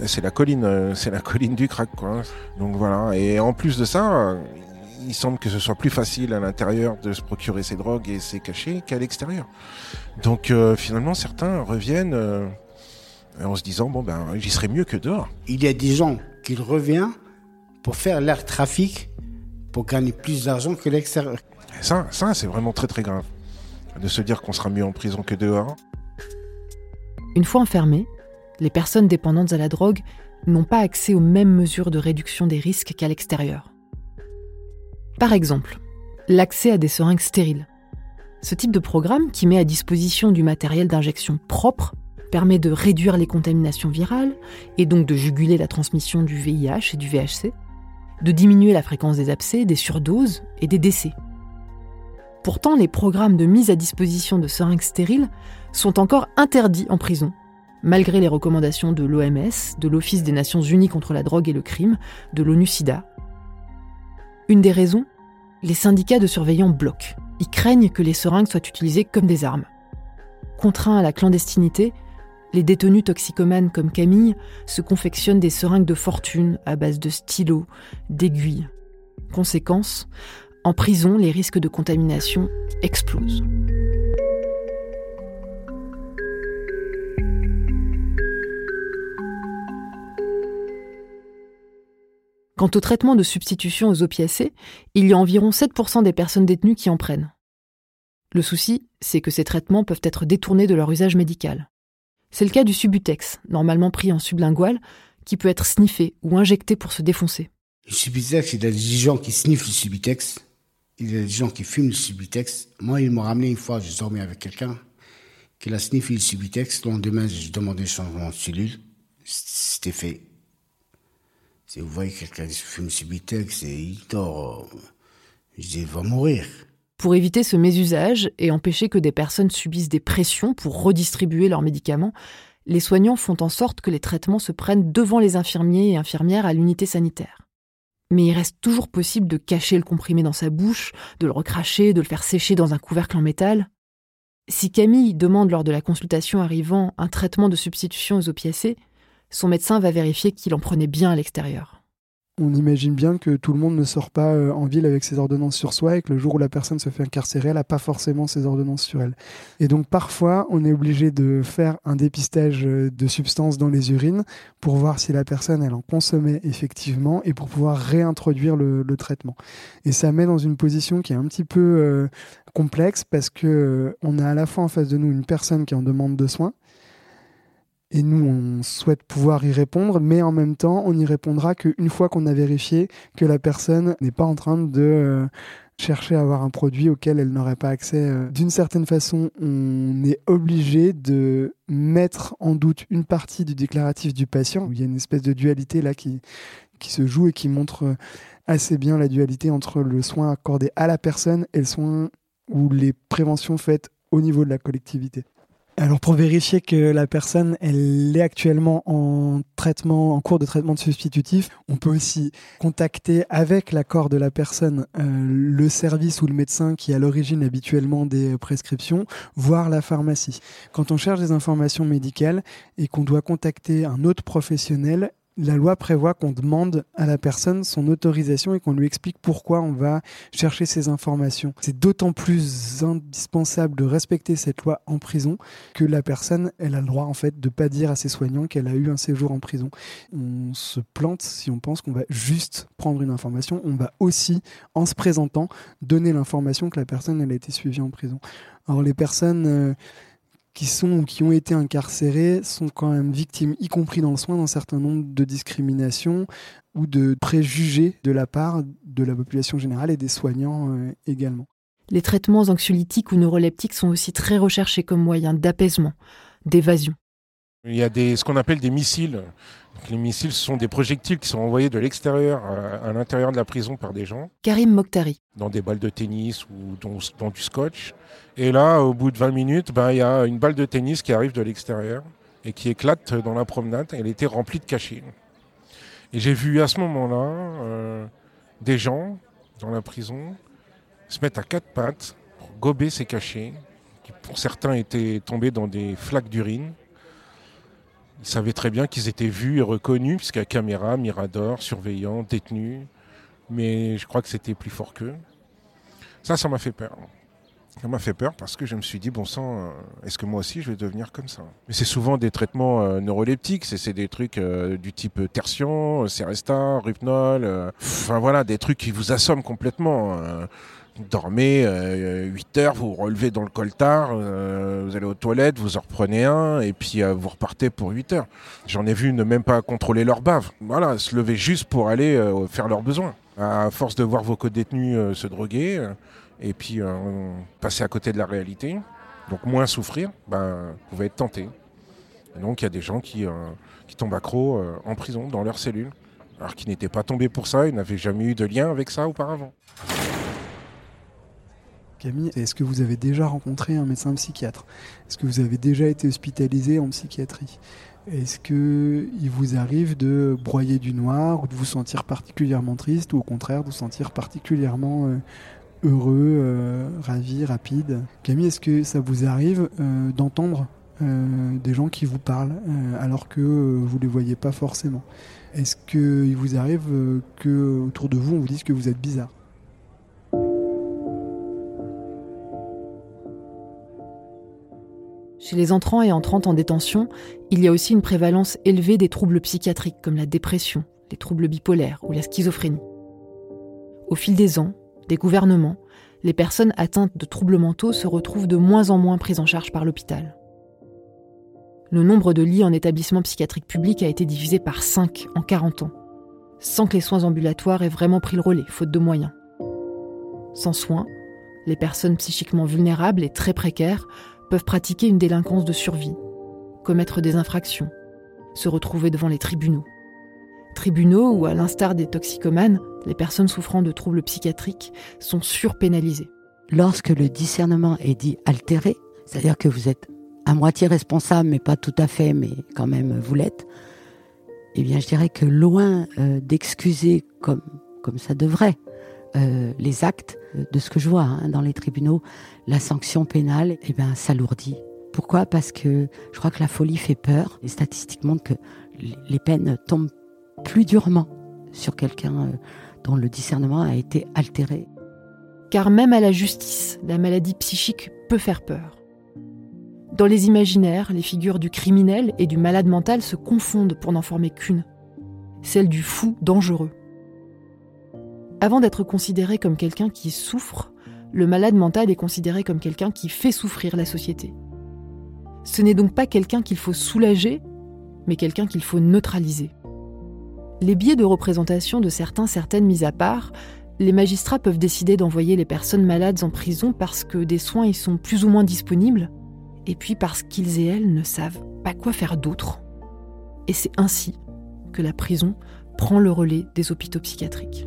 c'est la colline, c'est la colline du crack, quoi. Donc voilà. Et en plus de ça, il semble que ce soit plus facile à l'intérieur de se procurer ces drogues et ces cachets qu'à l'extérieur. Donc euh, finalement, certains reviennent euh, en se disant bon ben j'y serais mieux que dehors. Il y a des gens qui reviennent pour faire l'air trafic pour gagner plus d'argent que l'extérieur. Ça, ça c'est vraiment très très grave de se dire qu'on sera mieux en prison que dehors. Une fois enfermées, les personnes dépendantes à la drogue n'ont pas accès aux mêmes mesures de réduction des risques qu'à l'extérieur. Par exemple, l'accès à des seringues stériles. Ce type de programme, qui met à disposition du matériel d'injection propre, permet de réduire les contaminations virales et donc de juguler la transmission du VIH et du VHC, de diminuer la fréquence des abcès, des surdoses et des décès. Pourtant, les programmes de mise à disposition de seringues stériles sont encore interdits en prison, malgré les recommandations de l'OMS, de l'Office des Nations Unies contre la drogue et le crime, de l'ONU-SIDA. Une des raisons Les syndicats de surveillants bloquent. Ils craignent que les seringues soient utilisées comme des armes. Contraints à la clandestinité, les détenus toxicomanes comme Camille se confectionnent des seringues de fortune à base de stylos, d'aiguilles. Conséquence, en prison, les risques de contamination explosent. Quant au traitement de substitution aux opiacés, il y a environ 7% des personnes détenues qui en prennent. Le souci, c'est que ces traitements peuvent être détournés de leur usage médical. C'est le cas du Subutex, normalement pris en sublingual, qui peut être sniffé ou injecté pour se défoncer. Le Subutex, il y a des gens qui sniffent le Subutex, il y a des gens qui fument le Subutex. Moi, ils m'ont ramené une fois, j'ai dormi avec quelqu'un qui a sniffé le Subutex. Le lendemain, j'ai demandé changement de cellule. C'était fait. Si vous voyez quelqu'un qui fume et il dort, je dis, il va mourir. Pour éviter ce mésusage et empêcher que des personnes subissent des pressions pour redistribuer leurs médicaments, les soignants font en sorte que les traitements se prennent devant les infirmiers et infirmières à l'unité sanitaire. Mais il reste toujours possible de cacher le comprimé dans sa bouche, de le recracher, de le faire sécher dans un couvercle en métal. Si Camille demande lors de la consultation arrivant un traitement de substitution aux opiacés, son médecin va vérifier qu'il en prenait bien à l'extérieur on imagine bien que tout le monde ne sort pas euh, en ville avec ses ordonnances sur soi et que le jour où la personne se fait incarcérer, elle n'a pas forcément ses ordonnances sur elle. Et donc parfois, on est obligé de faire un dépistage euh, de substances dans les urines pour voir si la personne, elle en consommait effectivement et pour pouvoir réintroduire le, traitement. Et ça met dans une position qui est un petit peu euh, complexe parce que on a à la fois en face de nous une personne qui en demande de soins et nous, on souhaite pouvoir y répondre, mais en même temps, on n'y répondra qu'une fois qu'on a vérifié que la personne n'est pas en train de euh, chercher à avoir un produit auquel elle n'aurait pas accès. Euh. D'une certaine façon, on est obligé de mettre en doute une partie du déclaratif du patient. Il y a une espèce de dualité là qui, qui se joue et qui montre euh, assez bien la dualité entre le soin accordé à la personne et le soin ou les préventions faites au niveau de la collectivité. Alors pour vérifier que la personne elle est actuellement en traitement, en cours de traitement de substitutif, on peut aussi contacter avec l'accord de la personne euh, le service ou le médecin qui est à l'origine habituellement des prescriptions, voire la pharmacie. Quand on cherche des informations médicales et qu'on doit contacter un autre professionnel, la loi prévoit qu'on demande à la personne son autorisation et qu'on lui explique pourquoi on va chercher ces informations. C'est d'autant plus indispensable de respecter cette loi en prison que la personne, elle a le droit en fait de pas dire à ses soignants qu'elle a eu un séjour en prison. On se plante si on pense qu'on va juste prendre une information. On va aussi, en se présentant, donner l'information que la personne elle a été suivie en prison. Alors les personnes euh, qui sont ou qui ont été incarcérés sont quand même victimes, y compris dans le soin, d'un certain nombre de discriminations ou de préjugés de la part de la population générale et des soignants euh, également. Les traitements anxiolytiques ou neuroleptiques sont aussi très recherchés comme moyen d'apaisement, d'évasion. Il y a des, ce qu'on appelle des missiles. les missiles, ce sont des projectiles qui sont envoyés de l'extérieur à, l'intérieur de la prison par des gens. Karim Mokhtari. Dans des balles de tennis ou dans, du scotch. Et là, au bout de 20 minutes, ben, il y a une balle de tennis qui arrive de l'extérieur et qui éclate dans la promenade. Elle était remplie de cachets. Et j'ai vu à ce moment-là euh, des gens dans la prison se mettre à quatre pattes pour gober ces cachets, qui pour certains étaient tombés dans des flaques d'urine. Ils savaient très bien qu'ils étaient vus et reconnus, a caméra, mirador, surveillants, détenus. Mais je crois que c'était plus fort qu'eux. Ça, ça m'a fait peur. Ça m'a fait peur parce que je me suis dit, bon sang, euh, est-ce que moi aussi je vais devenir comme ça? Mais c'est souvent des traitements euh, neuroleptiques, c'est des trucs euh, du type tertian, Seresta, Rupnol, enfin voilà, des trucs qui vous assomment complètement. Dormez 8 heures, vous vous relevez dans le coltard, vous allez aux toilettes, vous en reprenez un, et puis vous repartez pour 8 heures. J'en ai vu ne même pas contrôler leur bave. Voilà, se lever juste pour aller faire leurs besoins. À force de voir vos co-détenus se droguer, et puis passer à côté de la réalité, donc moins souffrir, ben, vous pouvez être tenté. Et donc il y a des gens qui, qui tombent accro en prison, dans leur cellule alors qu'ils n'étaient pas tombés pour ça, ils n'avaient jamais eu de lien avec ça auparavant. Camille, est-ce que vous avez déjà rencontré un médecin psychiatre? Est-ce que vous avez déjà été hospitalisé en psychiatrie? Est-ce qu'il vous arrive de broyer du noir ou de vous sentir particulièrement triste ou au contraire de vous sentir particulièrement euh, heureux, euh, ravi, rapide? Camille, est-ce que ça vous arrive euh, d'entendre des gens qui vous parlent alors que vous ne les voyez pas forcément? Est-ce qu'il vous arrive euh, que autour de vous on vous dise que vous êtes bizarre? Chez les entrants et entrantes en détention, il y a aussi une prévalence élevée des troubles psychiatriques comme la dépression, les troubles bipolaires ou la schizophrénie. Au fil des ans, des gouvernements, les personnes atteintes de troubles mentaux se retrouvent de moins en moins prises en charge par l'hôpital le nombre de lits en établissement psychiatrique public a été divisé par 5 en 40 ans, sans que les soins ambulatoires aient vraiment pris le relais, faute de moyens. Sans soins, les personnes psychiquement vulnérables et très précaires peuvent pratiquer une délinquance de survie, commettre des infractions, se retrouver devant les tribunaux. Tribunaux où, à l'instar des toxicomanes, les personnes souffrant de troubles psychiatriques sont surpénalisées. Lorsque le discernement est dit altéré, c'est-à-dire que vous êtes à moitié responsable, mais pas tout à fait, mais quand même vous l'êtes, eh bien je dirais que loin euh, d'excuser comme, comme ça devrait euh, les actes euh, de ce que je vois hein, dans les tribunaux, la sanction pénale eh bien, s'alourdit. Pourquoi? Parce que je crois que la folie fait peur. Les statistiques montrent que les peines tombent plus durement sur quelqu'un dont le discernement a été altéré. Car même à la justice, la maladie psychique peut faire peur. Dans les imaginaires, les figures du criminel et du malade mental se confondent pour n'en former qu'une, celle du fou dangereux. Avant d'être considéré comme quelqu'un qui souffre, le malade mental est considéré comme quelqu'un qui fait souffrir la société. Ce n'est donc pas quelqu'un qu'il faut soulager, mais quelqu'un qu'il faut neutraliser. Les biais de représentation de certains, certaines mises à part, les magistrats peuvent décider d'envoyer les personnes malades en prison parce que des soins y sont plus ou moins disponibles, et puis parce qu'ils et elles ne savent pas quoi faire d'autre. Et c'est ainsi que la prison prend le relais des hôpitaux psychiatriques.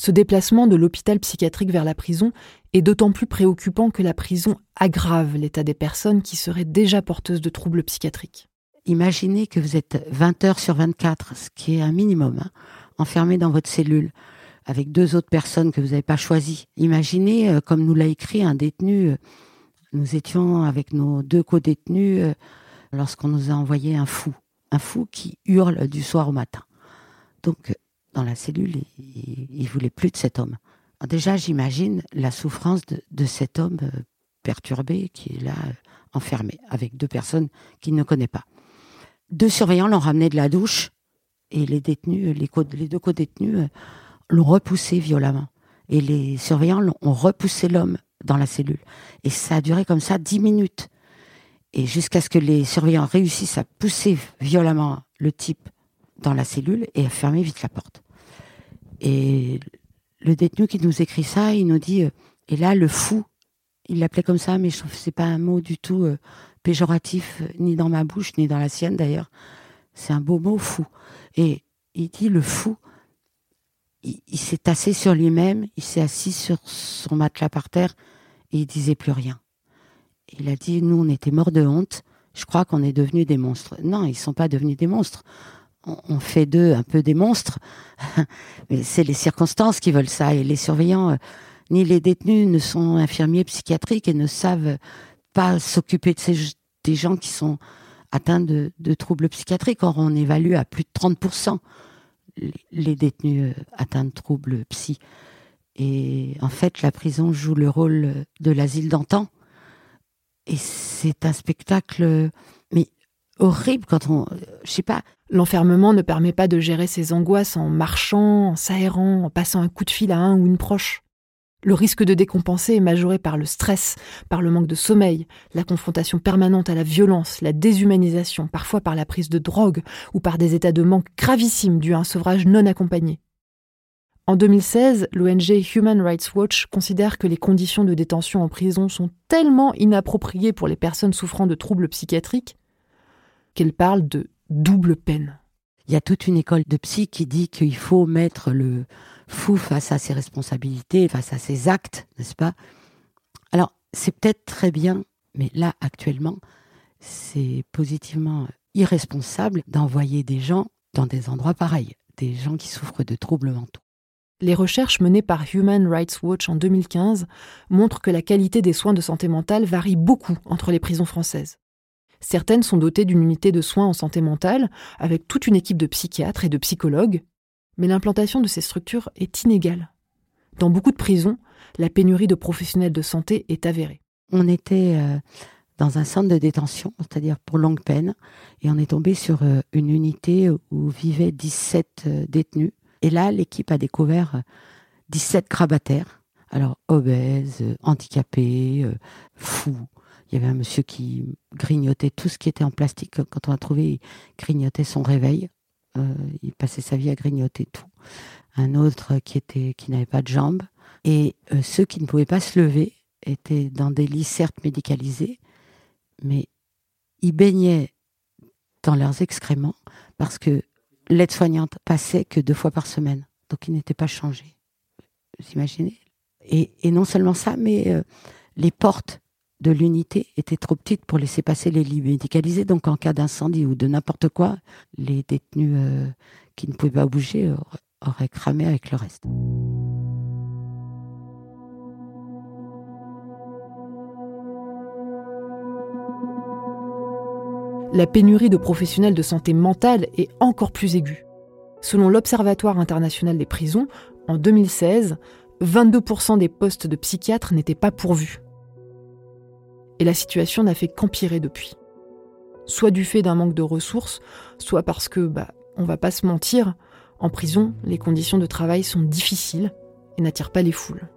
Ce déplacement de l'hôpital psychiatrique vers la prison est d'autant plus préoccupant que la prison aggrave l'état des personnes qui seraient déjà porteuses de troubles psychiatriques. Imaginez que vous êtes 20 heures sur 24, ce qui est un minimum, hein, enfermé dans votre cellule avec deux autres personnes que vous n'avez pas choisies. Imaginez, euh, comme nous l'a écrit un détenu, euh, nous étions avec nos deux co-détenus euh, lorsqu'on nous a envoyé un fou, un fou qui hurle du soir au matin. Donc, la cellule, il, voulait plus de cet homme. déjà, j'imagine la souffrance de, cet homme perturbé qui est là, enfermé, avec deux personnes qu'il ne connaît pas. Deux surveillants l'ont ramené de la douche et les détenus, les, les deux co-détenus l'ont repoussé violemment. Et les surveillants ont repoussé l'homme dans la cellule. Et ça a duré comme ça dix minutes. Et jusqu'à ce que les surveillants réussissent à pousser violemment le type dans la cellule et à fermer vite la porte. Et le détenu qui nous écrit ça, il nous dit, euh, et là, le fou, il l'appelait comme ça, mais je trouve que c'est pas un mot du tout euh, péjoratif, euh, ni dans ma bouche, ni dans la sienne d'ailleurs. C'est un beau mot, fou. Et il dit, le fou, il, s'est tassé sur lui-même, il s'est assis sur son matelas par terre et il disait plus rien. Il a dit, nous, on était morts de honte. Je crois qu'on est devenus des monstres. Non, ils sont pas devenus des monstres. On, fait d'eux un peu des monstres. Mais c'est les circonstances qui veulent ça. Et les surveillants, euh, ni les détenus ne sont infirmiers psychiatriques et ne savent pas s'occuper de ces, des gens qui sont atteints de, de troubles psychiatriques. Or, on évalue à plus de 30% les détenus euh, atteints de troubles psy. Et en fait, la prison joue le rôle de l'asile d'antan. Et c'est un spectacle, mais horrible quand on, je sais pas. L'enfermement ne permet pas de gérer ses angoisses en marchant, en s'aérant, en passant un coup de fil à un ou une proche. Le risque de décompenser est majoré par le stress, par le manque de sommeil, la confrontation permanente à la violence, la déshumanisation, parfois par la prise de drogue ou par des états de manque gravissimes dus à un sevrage non accompagné. En 2016, l'ONG Human Rights Watch considère que les conditions de détention en prison sont tellement inappropriées pour les personnes souffrant de troubles psychiatriques qu'elle parle de double peine. Il y a toute une école de psy qui dit qu'il faut mettre le fou face à ses responsabilités, face à ses actes, n'est-ce pas? Alors, c'est peut-être très bien, mais là, actuellement, c'est positivement irresponsable d'envoyer des gens dans des endroits pareils, des gens qui souffrent de troubles mentaux. Les recherches menées par Human Rights Watch en 2015 montrent que la qualité des soins de santé mentale varie beaucoup entre les prisons françaises. Certaines sont dotées d'une unité de soins en santé mentale, avec toute une équipe de psychiatres et de psychologues, mais l'implantation de ces structures est inégale. Dans beaucoup de prisons, la pénurie de professionnels de santé est avérée. On était euh, dans un centre de détention, c'est-à-dire pour longue peine, et on est tombé sur euh, une unité où vivaient 17 euh, détenus et là, l'équipe a découvert 17 grabataires. Alors, obèses, handicapés, fous. Il y avait un monsieur qui grignotait tout ce qui était en plastique. Quand on a trouvé, il grignotait son réveil. Euh, il passait sa vie à grignoter tout. Un autre qui était qui n'avait pas de jambes. Et euh, ceux qui ne pouvaient pas se lever étaient dans des lits certes médicalisés, mais ils baignaient dans leurs excréments parce que l'aide-soignante passait que deux fois par semaine. Donc il n'était pas changé. Vous imaginez? Et, non seulement ça, mais euh, les portes de l'unité étaient trop petites pour laisser passer les lits médicalisés. Donc en cas d'incendie ou de n'importe quoi, les détenus euh, qui ne pouvaient pas bouger auraient cramé avec le reste. la pénurie de professionnels de santé mentale est encore plus aiguë. Selon l'Observatoire international des prisons, en 2016, 22% des postes de psychiatres n'étaient pas pourvus. Et la situation n'a fait qu'empirer depuis. Soit du fait d'un manque de ressources, soit parce que, bah, on va pas se mentir, en prison, les conditions de travail sont difficiles et n'attirent pas les foules.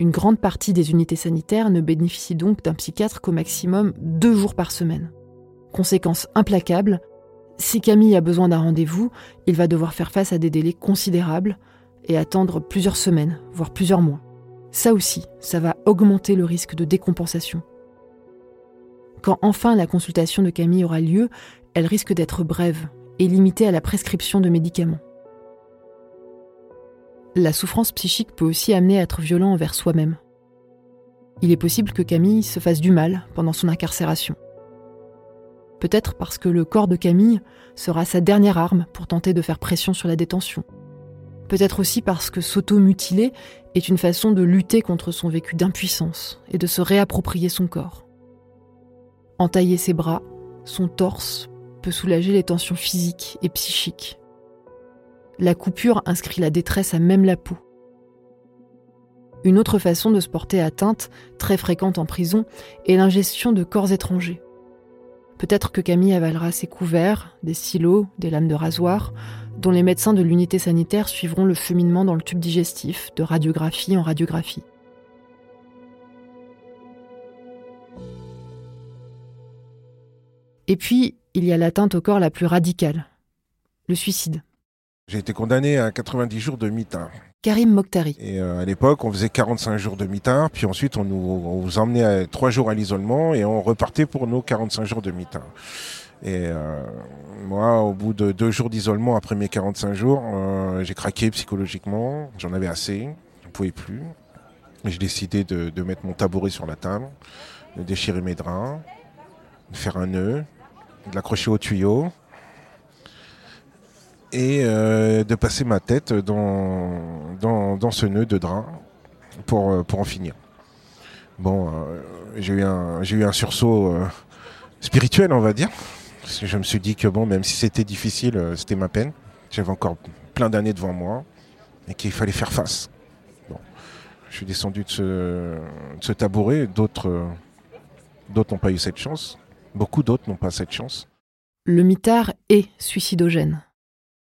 Une grande partie des unités sanitaires ne bénéficient donc d'un psychiatre qu'au maximum deux jours par semaine. Conséquence implacable, si Camille a besoin d'un rendez-vous, il va devoir faire face à des délais considérables et attendre plusieurs semaines, voire plusieurs mois. Ça aussi, ça va augmenter le risque de décompensation. Quand enfin la consultation de Camille aura lieu, elle risque d'être brève et limitée à la prescription de médicaments. La souffrance psychique peut aussi amener à être violent envers soi-même. Il est possible que Camille se fasse du mal pendant son incarcération. Peut-être parce que le corps de Camille sera sa dernière arme pour tenter de faire pression sur la détention. Peut-être aussi parce que s'auto-mutiler est une façon de lutter contre son vécu d'impuissance et de se réapproprier son corps. Entailler ses bras, son torse peut soulager les tensions physiques et psychiques la coupure inscrit la détresse à même la peau. Une autre façon de se porter atteinte, très fréquente en prison, est l'ingestion de corps étrangers. Peut-être que Camille avalera ses couverts, des stylos, des lames de rasoir, dont les médecins de l'unité sanitaire suivront le cheminement dans le tube digestif, de radiographie en radiographie. Et puis, il y a l'atteinte au corps la plus radicale, le suicide. J'ai été condamné à 90 jours de mitard. Karim Mokhtari. Et euh, à l'époque, on faisait 45 jours de mitard, puis ensuite on nous, emmenait à 3 jours à l'isolement et on repartait pour nos 45 jours de mitard. Et euh, moi, au bout de deux jours d'isolement, après mes 45 jours, euh, j'ai craqué psychologiquement. J'en avais assez, je ne pouvais plus. J'ai décidé de, mettre mon tabouret sur la table, de déchirer mes draps, de faire un nœud, de l'accrocher au tuyau et euh, de passer ma tête dans, dans, ce nœud de drap pour, pour en finir. Bon, j'ai eu, un, eu un sursaut spirituel, on va dire. Je me suis dit que bon, même si c'était difficile, c'était ma peine. J'avais encore plein d'années devant moi et qu'il fallait faire face. Bon, je suis descendu de ce, de ce tabouret. D'autres, d'autres n'ont pas eu cette chance. Beaucoup d'autres n'ont pas cette chance. le mitard est suicidogène.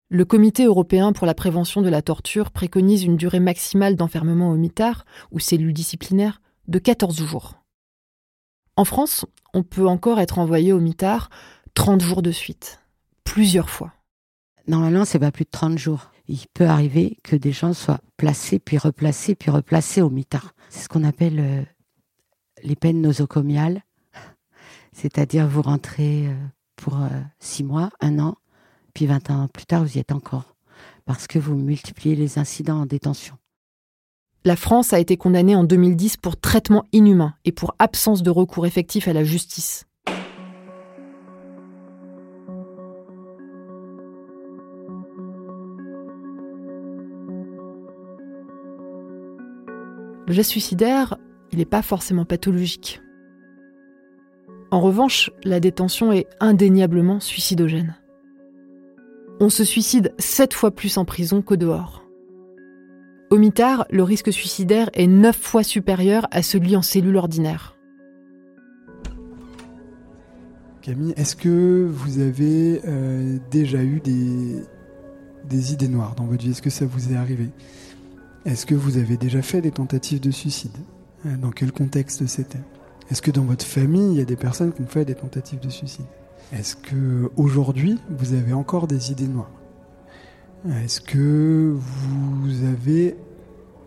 Le Comité européen pour la prévention de la torture préconise une durée maximale d'enfermement au mitard, ou cellule disciplinaire, de 14 jours. En France, on peut encore être envoyé au mitard 30 jours de suite, plusieurs fois. Normalement, c'est pas plus de 30 jours. Il peut arriver que des gens soient placés, puis replacés, puis replacés au mitard. C'est ce qu'on appelle euh, les peines nosocomiales. C'est-à-dire, vous rentrez euh, pour 6 mois, un an, puis 20 ans plus tard, vous y êtes encore. Parce que vous multipliez les incidents en détention. La France a été condamnée en 2010 pour traitement inhumain et pour absence de recours effectif à la justice. Le geste suicidaire, il n'est pas forcément pathologique. En revanche, la détention est indéniablement suicidogène. On se suicide sept fois plus en prison qu'au dehors. Au mitard, le risque suicidaire est neuf fois supérieur à celui en cellule ordinaire. Camille, est-ce que vous avez euh, déjà eu des, des idées noires dans votre vie? Est-ce que ça vous est arrivé? Est-ce que vous avez déjà fait des tentatives de suicide euh, Dans quel contexte c'était Est-ce que dans votre famille, il y a des personnes qui ont fait des tentatives de suicide Est-ce que aujourd'hui, vous avez encore des idées noires Est-ce que vous avez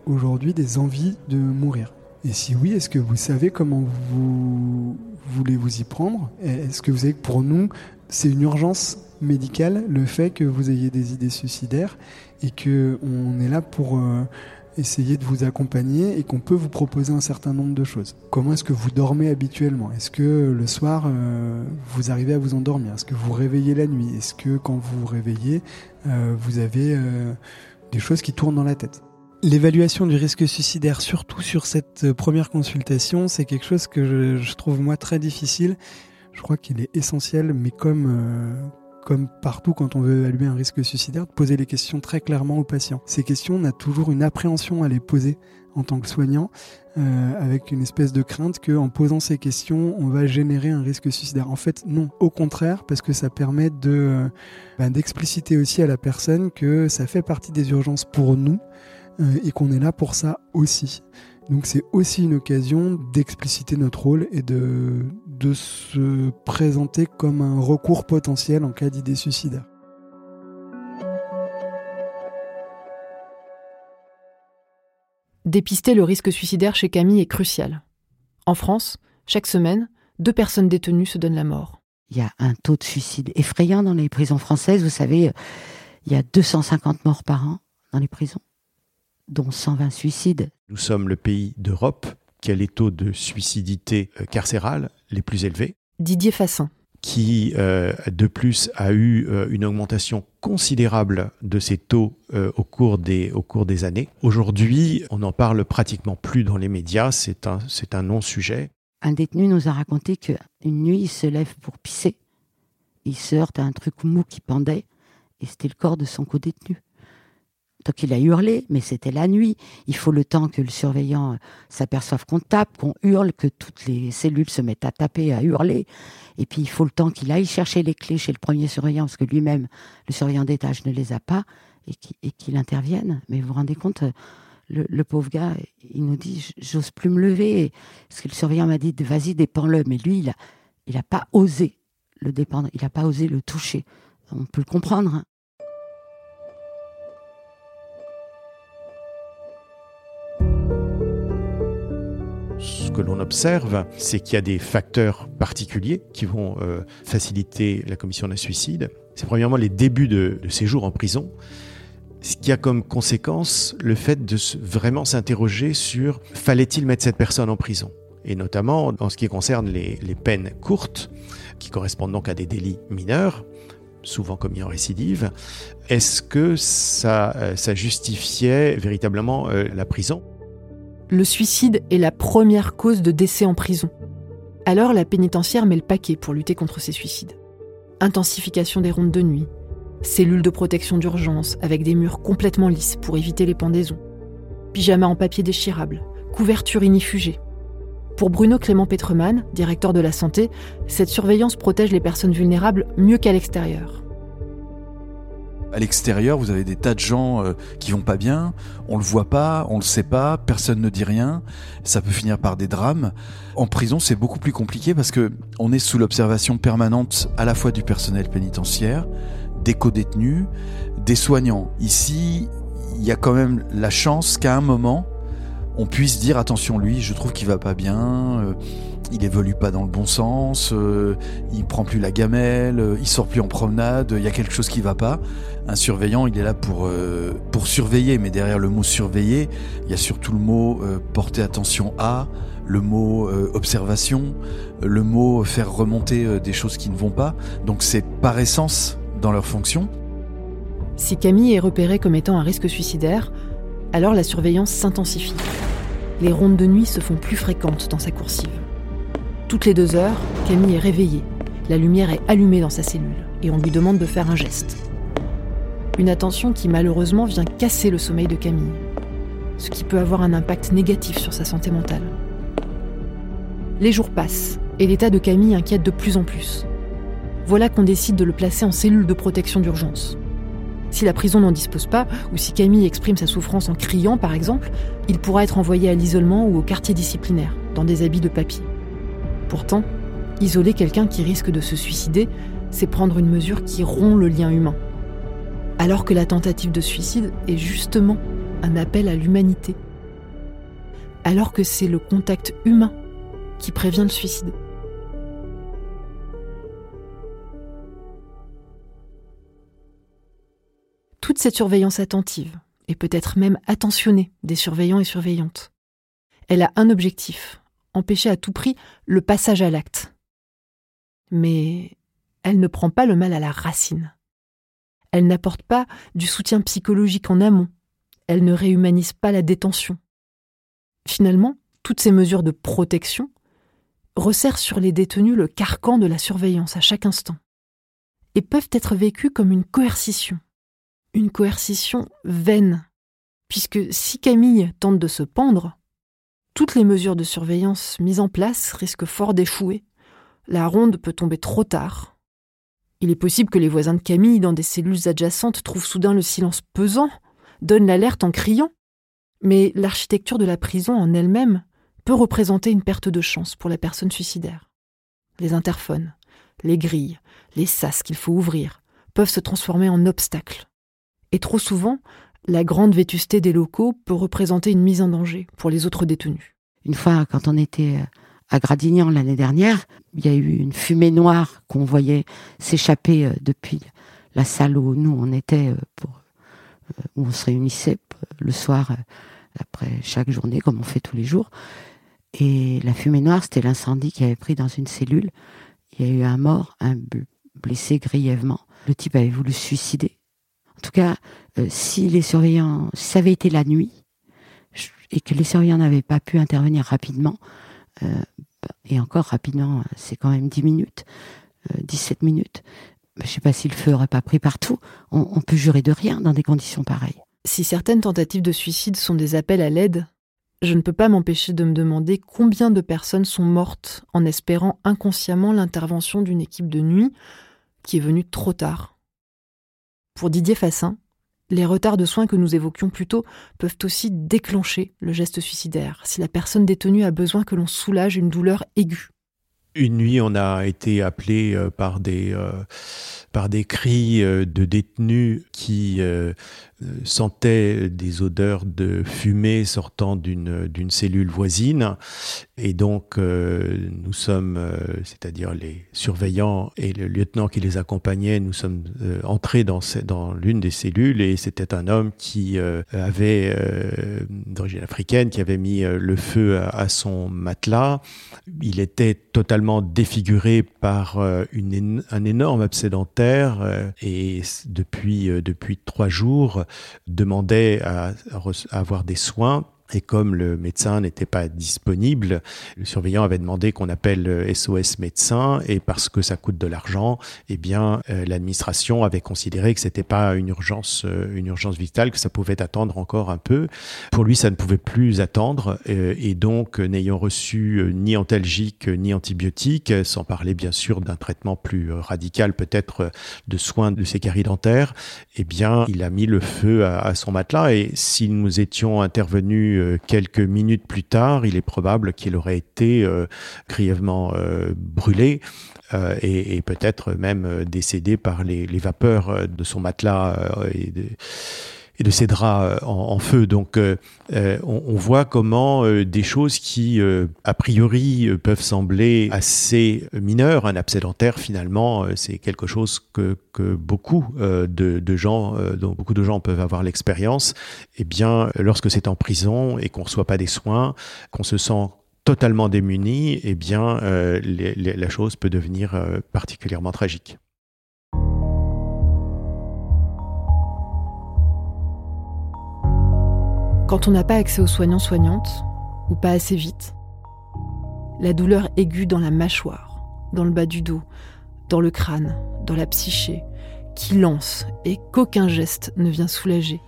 aujourd'hui des envies de mourir Et si oui, est-ce que vous savez comment vous voulez vous y prendre Est-ce que vous savez que pour nous, c'est une urgence médicale le fait que vous ayez des idées suicidaires et que on est là pour euh, essayer de vous accompagner et qu'on peut vous proposer un certain nombre de choses. Comment est-ce que vous dormez habituellement? Est-ce que le soir euh, vous arrivez à vous endormir? Est-ce que vous réveillez la nuit? Est-ce que quand vous vous réveillez, euh, vous avez des choses qui tournent dans la tête? L'évaluation du risque suicidaire, surtout sur cette première consultation, c'est quelque chose que je, trouve moi très difficile. Je crois qu'il est essentiel, mais comme, comme partout quand on veut évaluer un risque suicidaire, de poser les questions très clairement aux patients. Ces questions, on a toujours une appréhension à les poser en tant que soignant, euh, avec une espèce de crainte qu'en posant ces questions, on va générer un risque suicidaire. En fait, non, au contraire, parce que ça permet de ben, d'expliciter aussi à la personne que ça fait partie des urgences pour nous euh, et qu'on est là pour ça aussi. Donc c'est aussi une occasion d'expliciter notre rôle et de, de se présenter comme un recours potentiel en cas d'idée suicidaire. Dépister le risque suicidaire chez Camille est crucial. En France, chaque semaine, deux personnes détenues se donnent la mort. Il y a un taux de suicide effrayant dans les prisons françaises. Vous savez, il y a 250 morts par an dans les prisons dont 120 suicides. Nous sommes le pays d'Europe qui a les taux de suicidité euh, carcérale les plus élevés. Didier Fassin. Qui, euh, de plus, a eu euh, une augmentation considérable de ces taux au, cours des, au cours des années. Aujourd'hui, on n'en parle pratiquement plus dans les médias, c'est un, c'est un non-sujet. Un détenu nous a raconté qu'une nuit, il se lève pour pisser. Il se heurte à un truc mou qui pendait, et c'était le corps de son co-détenu. Donc il a hurlé, mais c'était la nuit. Il faut le temps que le surveillant euh, s'aperçoive qu'on tape, qu'on hurle, que toutes les cellules se mettent à taper, à hurler. Et puis il faut le temps qu'il aille chercher les clés chez le premier surveillant, parce que lui-même, le surveillant d'étage, ne les a pas, et qu'il intervienne. Mais vous vous rendez compte, euh, le, pauvre gars, il nous dit, j'ose plus me lever, parce que le surveillant m'a dit, vas-y, dépends-le. Mais lui, il a, il a pas osé le dépendre, il n'a pas osé le toucher. On peut le comprendre. Que l'on observe, c'est qu'il y a des facteurs particuliers qui vont euh, faciliter la commission d'un suicide. C'est premièrement les débuts de, séjour en prison, ce qui a comme conséquence le fait de vraiment s'interroger sur fallait-il mettre cette personne en prison. Et notamment en ce qui concerne les, peines courtes, qui correspondent donc à des délits mineurs, souvent commis en récidive, est-ce que ça, euh, justifiait véritablement euh, la prison? Le suicide est la première cause de décès en prison. Alors la pénitentiaire met le paquet pour lutter contre ces suicides. Intensification des rondes de nuit, cellules de protection d'urgence avec des murs complètement lisses pour éviter les pendaisons, pyjama en papier déchirable, couverture inifugée. Pour Bruno Clément Petreman, directeur de la santé, cette surveillance protège les personnes vulnérables mieux qu'à l'extérieur. À l'extérieur, vous avez des tas de gens euh, qui vont pas bien, on le voit pas, on le sait pas, personne ne dit rien, ça peut finir par des drames. En prison, c'est beaucoup plus compliqué parce que on est sous l'observation permanente à la fois du personnel pénitentiaire, des co-détenus, des soignants. Ici, il y a quand même la chance qu'à un moment, on puisse dire attention lui, je trouve qu'il va pas bien, euh, il évolue pas dans le bon sens, euh, il prend plus la gamelle, euh, il sort plus en promenade, il y a quelque chose qui va pas. Un surveillant, il est là pour pour surveiller, mais derrière le mot surveiller, il y a surtout le mot porter attention à, le mot observation, le mot faire remonter des choses qui ne vont pas. Donc c'est par essence dans leur fonction. Si Camille est repérée comme étant un risque suicidaire, alors la surveillance s'intensifie. Les rondes de nuit se font plus fréquentes dans sa coursive. Toutes les deux heures, Camille est réveillée. La lumière est allumée dans sa cellule et on lui demande de faire un geste. Une attention qui malheureusement vient casser le sommeil de Camille, ce qui peut avoir un impact négatif sur sa santé mentale. Les jours passent et l'état de Camille inquiète de plus en plus. Voilà qu'on décide de le placer en cellule de protection d'urgence. Si la prison n'en dispose pas, ou si Camille exprime sa souffrance en criant par exemple, il pourra être envoyé à l'isolement ou au quartier disciplinaire, dans des habits de papier. Pourtant, isoler quelqu'un qui risque de se suicider, c'est prendre une mesure qui rompt le lien humain. Alors que la tentative de suicide est justement un appel à l'humanité. Alors que c'est le contact humain qui prévient le suicide. toute cette surveillance attentive, et peut-être même attentionnée des surveillants et surveillantes. Elle a un objectif, empêcher à tout prix le passage à l'acte. Mais elle ne prend pas le mal à la racine. Elle n'apporte pas du soutien psychologique en amont. Elle ne réhumanise pas la détention. Finalement, toutes ces mesures de protection resserrent sur les détenus le carcan de la surveillance à chaque instant et peuvent être vécues comme une coercition une coercition vaine, puisque si Camille tente de se pendre, toutes les mesures de surveillance mises en place risquent fort d'échouer. La ronde peut tomber trop tard. Il est possible que les voisins de Camille, dans des cellules adjacentes, trouvent soudain le silence pesant, donnent l'alerte en criant. Mais l'architecture de la prison en elle-même peut représenter une perte de chance pour la personne suicidaire. Les interphones, les grilles, les sas qu'il faut ouvrir peuvent se transformer en obstacles. Et trop souvent, la grande vétusté des locaux peut représenter une mise en danger pour les autres détenus. Une fois, quand on était euh, à Gradignan l'année dernière, il y a eu une fumée noire qu'on voyait s'échapper euh, depuis la salle où nous on était euh, pour où on se réunissait le soir après chaque journée comme on fait tous les jours. Et la fumée noire, c'était l'incendie qui avait pris dans une cellule. Il y a eu un mort, un blessé grièvement. Le type avait voulu se suicider. En tout cas, euh, si les surveillants, ça avait été la nuit et que les surveillants n'avaient pas pu intervenir rapidement, euh, et encore rapidement, c'est quand même 10 minutes, 17 euh, minutes, je ne sais pas si le feu aurait pas pris partout. On peut jurer de rien dans des conditions pareilles. Si certaines tentatives de suicide sont des appels à l'aide, je ne peux pas m'empêcher de me demander combien de personnes sont mortes en espérant inconsciemment l'intervention d'une équipe de nuit qui est venue trop tard. Pour Didier Fassin, les retards de soins que nous évoquions plus tôt peuvent aussi déclencher le geste suicidaire si la personne détenue a besoin que l'on soulage une douleur aiguë. Une nuit, on a été appelé euh, par des, euh, par des cris euh, de détenus qui sentaient des odeurs de fumée sortant d'une cellule voisine. Et donc, nous sommes, c'est-à-dire les surveillants et le lieutenant qui les accompagnait, nous sommes entrés dans, dans l'une des cellules et c'était un homme qui avait, d'origine africaine, qui avait mis le feu à, son matelas. Il était totalement défiguré par euh, une, un énorme absédentaire euh, et depuis, euh, depuis trois jours demandait à, avoir des soins Et comme le médecin n'était pas disponible, le surveillant avait demandé qu'on appelle SOS médecin. Et parce que ça coûte de l'argent, eh bien euh, l'administration avait considéré que c'était pas une urgence euh, une urgence vitale que ça pouvait attendre encore un peu. Pour lui, ça ne pouvait plus attendre. Euh, et donc n'ayant reçu ni antalgique ni antibiotique, sans parler bien sûr d'un traitement plus radical peut-être de soins de ses caries dentaires, eh bien il a mis le feu à, à son matelas. Et si nous étions intervenus euh, quelques minutes plus tard, il est probable qu'il aurait été euh, grièvement euh, brûlé. et, peut-être même décédé par les, vapeurs de son matelas et de ses draps en, en feu. Donc euh, on, on, voit comment euh, des choses qui, euh, a priori, peuvent sembler assez mineures, un abcès dentaire, finalement, c'est quelque chose que, beaucoup de, gens, dont beaucoup de gens peuvent avoir l'expérience. Eh bien, lorsque c'est en prison et qu'on ne reçoit pas des soins, qu'on se sent totalement démuni, eh bien, la chose peut devenir particulièrement tragique. Quand on n'a pas accès aux soignants-soignantes, ou pas assez vite, la douleur aiguë dans la mâchoire, dans le bas du dos, dans le crâne, dans la psyché, qui lance et qu'aucun geste ne vient soulager,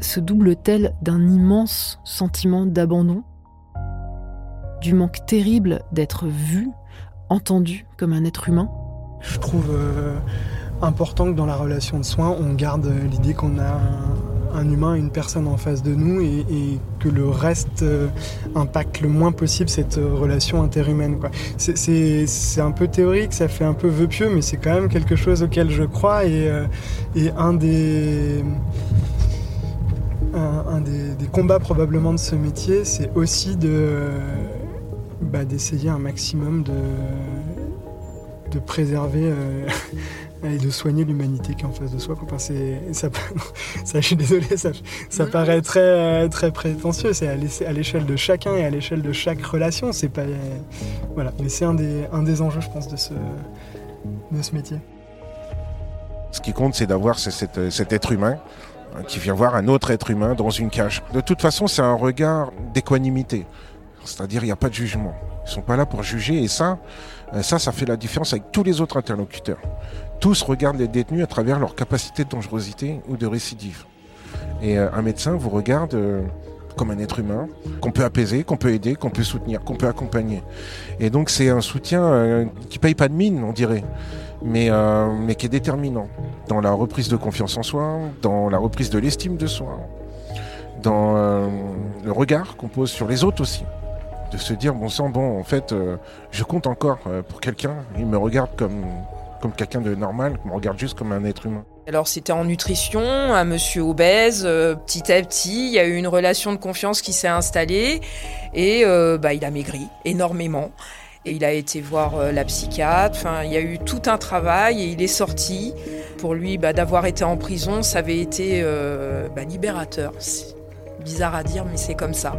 se double-t-elle d'un immense sentiment d'abandon, du manque terrible d'être vu, entendu comme un être humain? Je trouve euh, important que dans la relation de soins, on garde l'idée qu'on a un humain, une personne en face de nous et, que le reste euh, impacte le moins possible cette euh, relation interhumaine. C'est un peu théorique, ça fait un peu vœu pieux, mais c'est quand même quelque chose auquel je crois et, euh, un des... Combats probablement de ce métier, c'est aussi bah, d'essayer un maximum de, préserver et de soigner l'humanité qui est en face de soi. Enfin, ça, ça, je suis désolé, ça, ça paraît très, très prétentieux. C'est à l'échelle de chacun et à l'échelle de chaque relation. C'est pas, voilà. Mais c'est un des, un des enjeux, je pense, de ce, de ce métier. Ce qui compte, c'est d'avoir cet, cet être humain hein, qui vient voir un autre être humain dans une cage. De toute façon, c'est un regard d'équanimité. C'est-à-dire, il n'y a pas de jugement. Ils sont pas là pour juger et ça, ça, ça fait la différence avec tous les autres interlocuteurs tous regardent les détenus à travers leur capacité de dangerosité ou de récidive. Et euh, un médecin vous regarde euh, comme un être humain, qu'on peut apaiser, qu'on peut aider, qu'on peut soutenir, qu'on peut accompagner. Et donc c'est un soutien euh, qui paye pas de mine, on dirait, mais, euh, qui est déterminant dans la reprise de confiance en soi, dans la reprise de l'estime de soi, dans le regard qu'on pose sur les autres aussi. De se dire, bon sang, bon, en fait, je compte encore pour quelqu'un, il me regarde comme comme quelqu'un de normal, me regarde juste comme un être humain. Alors c'était en nutrition, un monsieur obèse, euh, petit à petit, il y a eu une relation de confiance qui s'est installée et euh, bah, il a maigri énormément. Et il a été voir euh, la psychiatre, enfin, il y a eu tout un travail et il est sorti. Pour lui, bah, d'avoir été en prison, ça avait été bah, libérateur bizarre à dire, mais c'est comme ça.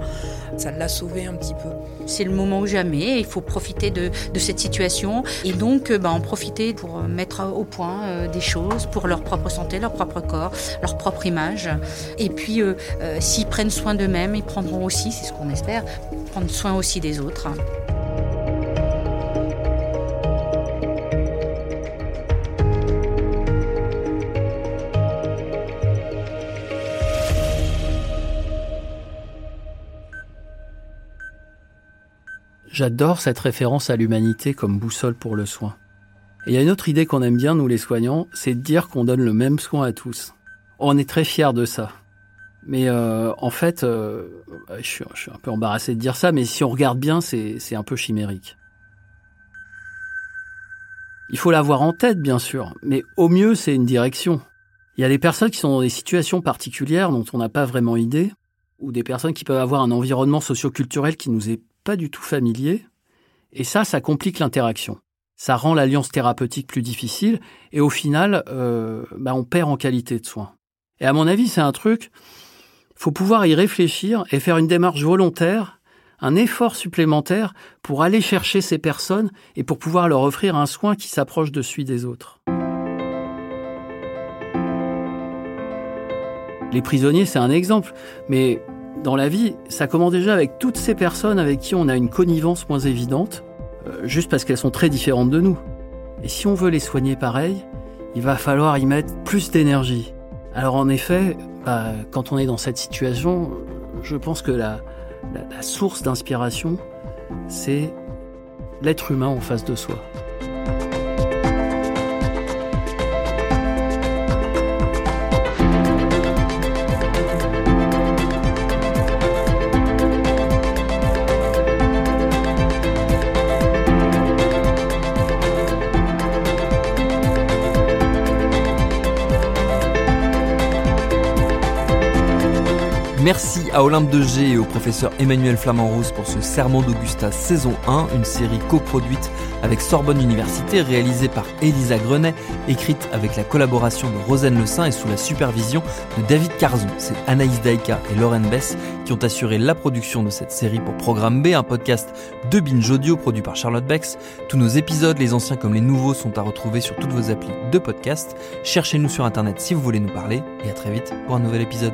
Ça l'a sauvé un petit peu. C'est le moment ou jamais. Il faut profiter de, cette situation et donc euh, bah, en profiter pour euh, mettre au point euh, des choses pour leur propre santé, leur propre corps, leur propre image. Et puis, euh, euh, s'ils prennent soin d'eux-mêmes, ils prendront aussi, c'est ce qu'on espère, prendre soin aussi des autres. J'adore cette référence à l'humanité comme boussole pour le soin. Et il y a une autre idée qu'on aime bien, nous les soignants, c'est de dire qu'on donne le même soin à tous. On est très fiers de ça. Mais euh, en fait, euh, je, suis, je, suis, un peu embarrassé de dire ça, mais si on regarde bien, c'est un peu chimérique. Il faut l'avoir en tête, bien sûr, mais au mieux, c'est une direction. Il y a des personnes qui sont dans des situations particulières dont on n'a pas vraiment idée, ou des personnes qui peuvent avoir un environnement socioculturel qui nous est pas du tout familier, et ça, ça complique l'interaction. Ça rend l'alliance thérapeutique plus difficile, et au final, euh, bah on perd en qualité de soins. Et à mon avis, c'est un truc, faut pouvoir y réfléchir et faire une démarche volontaire, un effort supplémentaire pour aller chercher ces personnes et pour pouvoir leur offrir un soin qui s'approche de celui des autres. Les prisonniers, c'est un exemple, mais dans la vie, ça commence déjà avec toutes ces personnes avec qui on a une connivence moins évidente, euh, juste parce qu'elles sont très différentes de nous. Et si on veut les soigner pareil, il va falloir y mettre plus d'énergie. Alors en effet, bah, quand on est dans cette situation, je pense que la, la source d'inspiration, c'est l'être humain en face de soi. Merci à Olympe de G et au professeur Emmanuel Flamand-Rose pour ce Serment d'Augusta saison 1, une série coproduite avec Sorbonne Université, réalisée par Elisa Grenet, écrite avec la collaboration de Rosane Le Saint et sous la supervision de David Carzon. C'est Anaïs Daïka et Lauren Bess qui ont assuré la production de cette série pour Programme B, un podcast de Binge Audio produit par Charlotte Bex. Tous nos épisodes, les anciens comme les nouveaux, sont à retrouver sur toutes vos applis de podcast. Cherchez-nous sur internet si vous voulez nous parler et à très vite pour un nouvel épisode.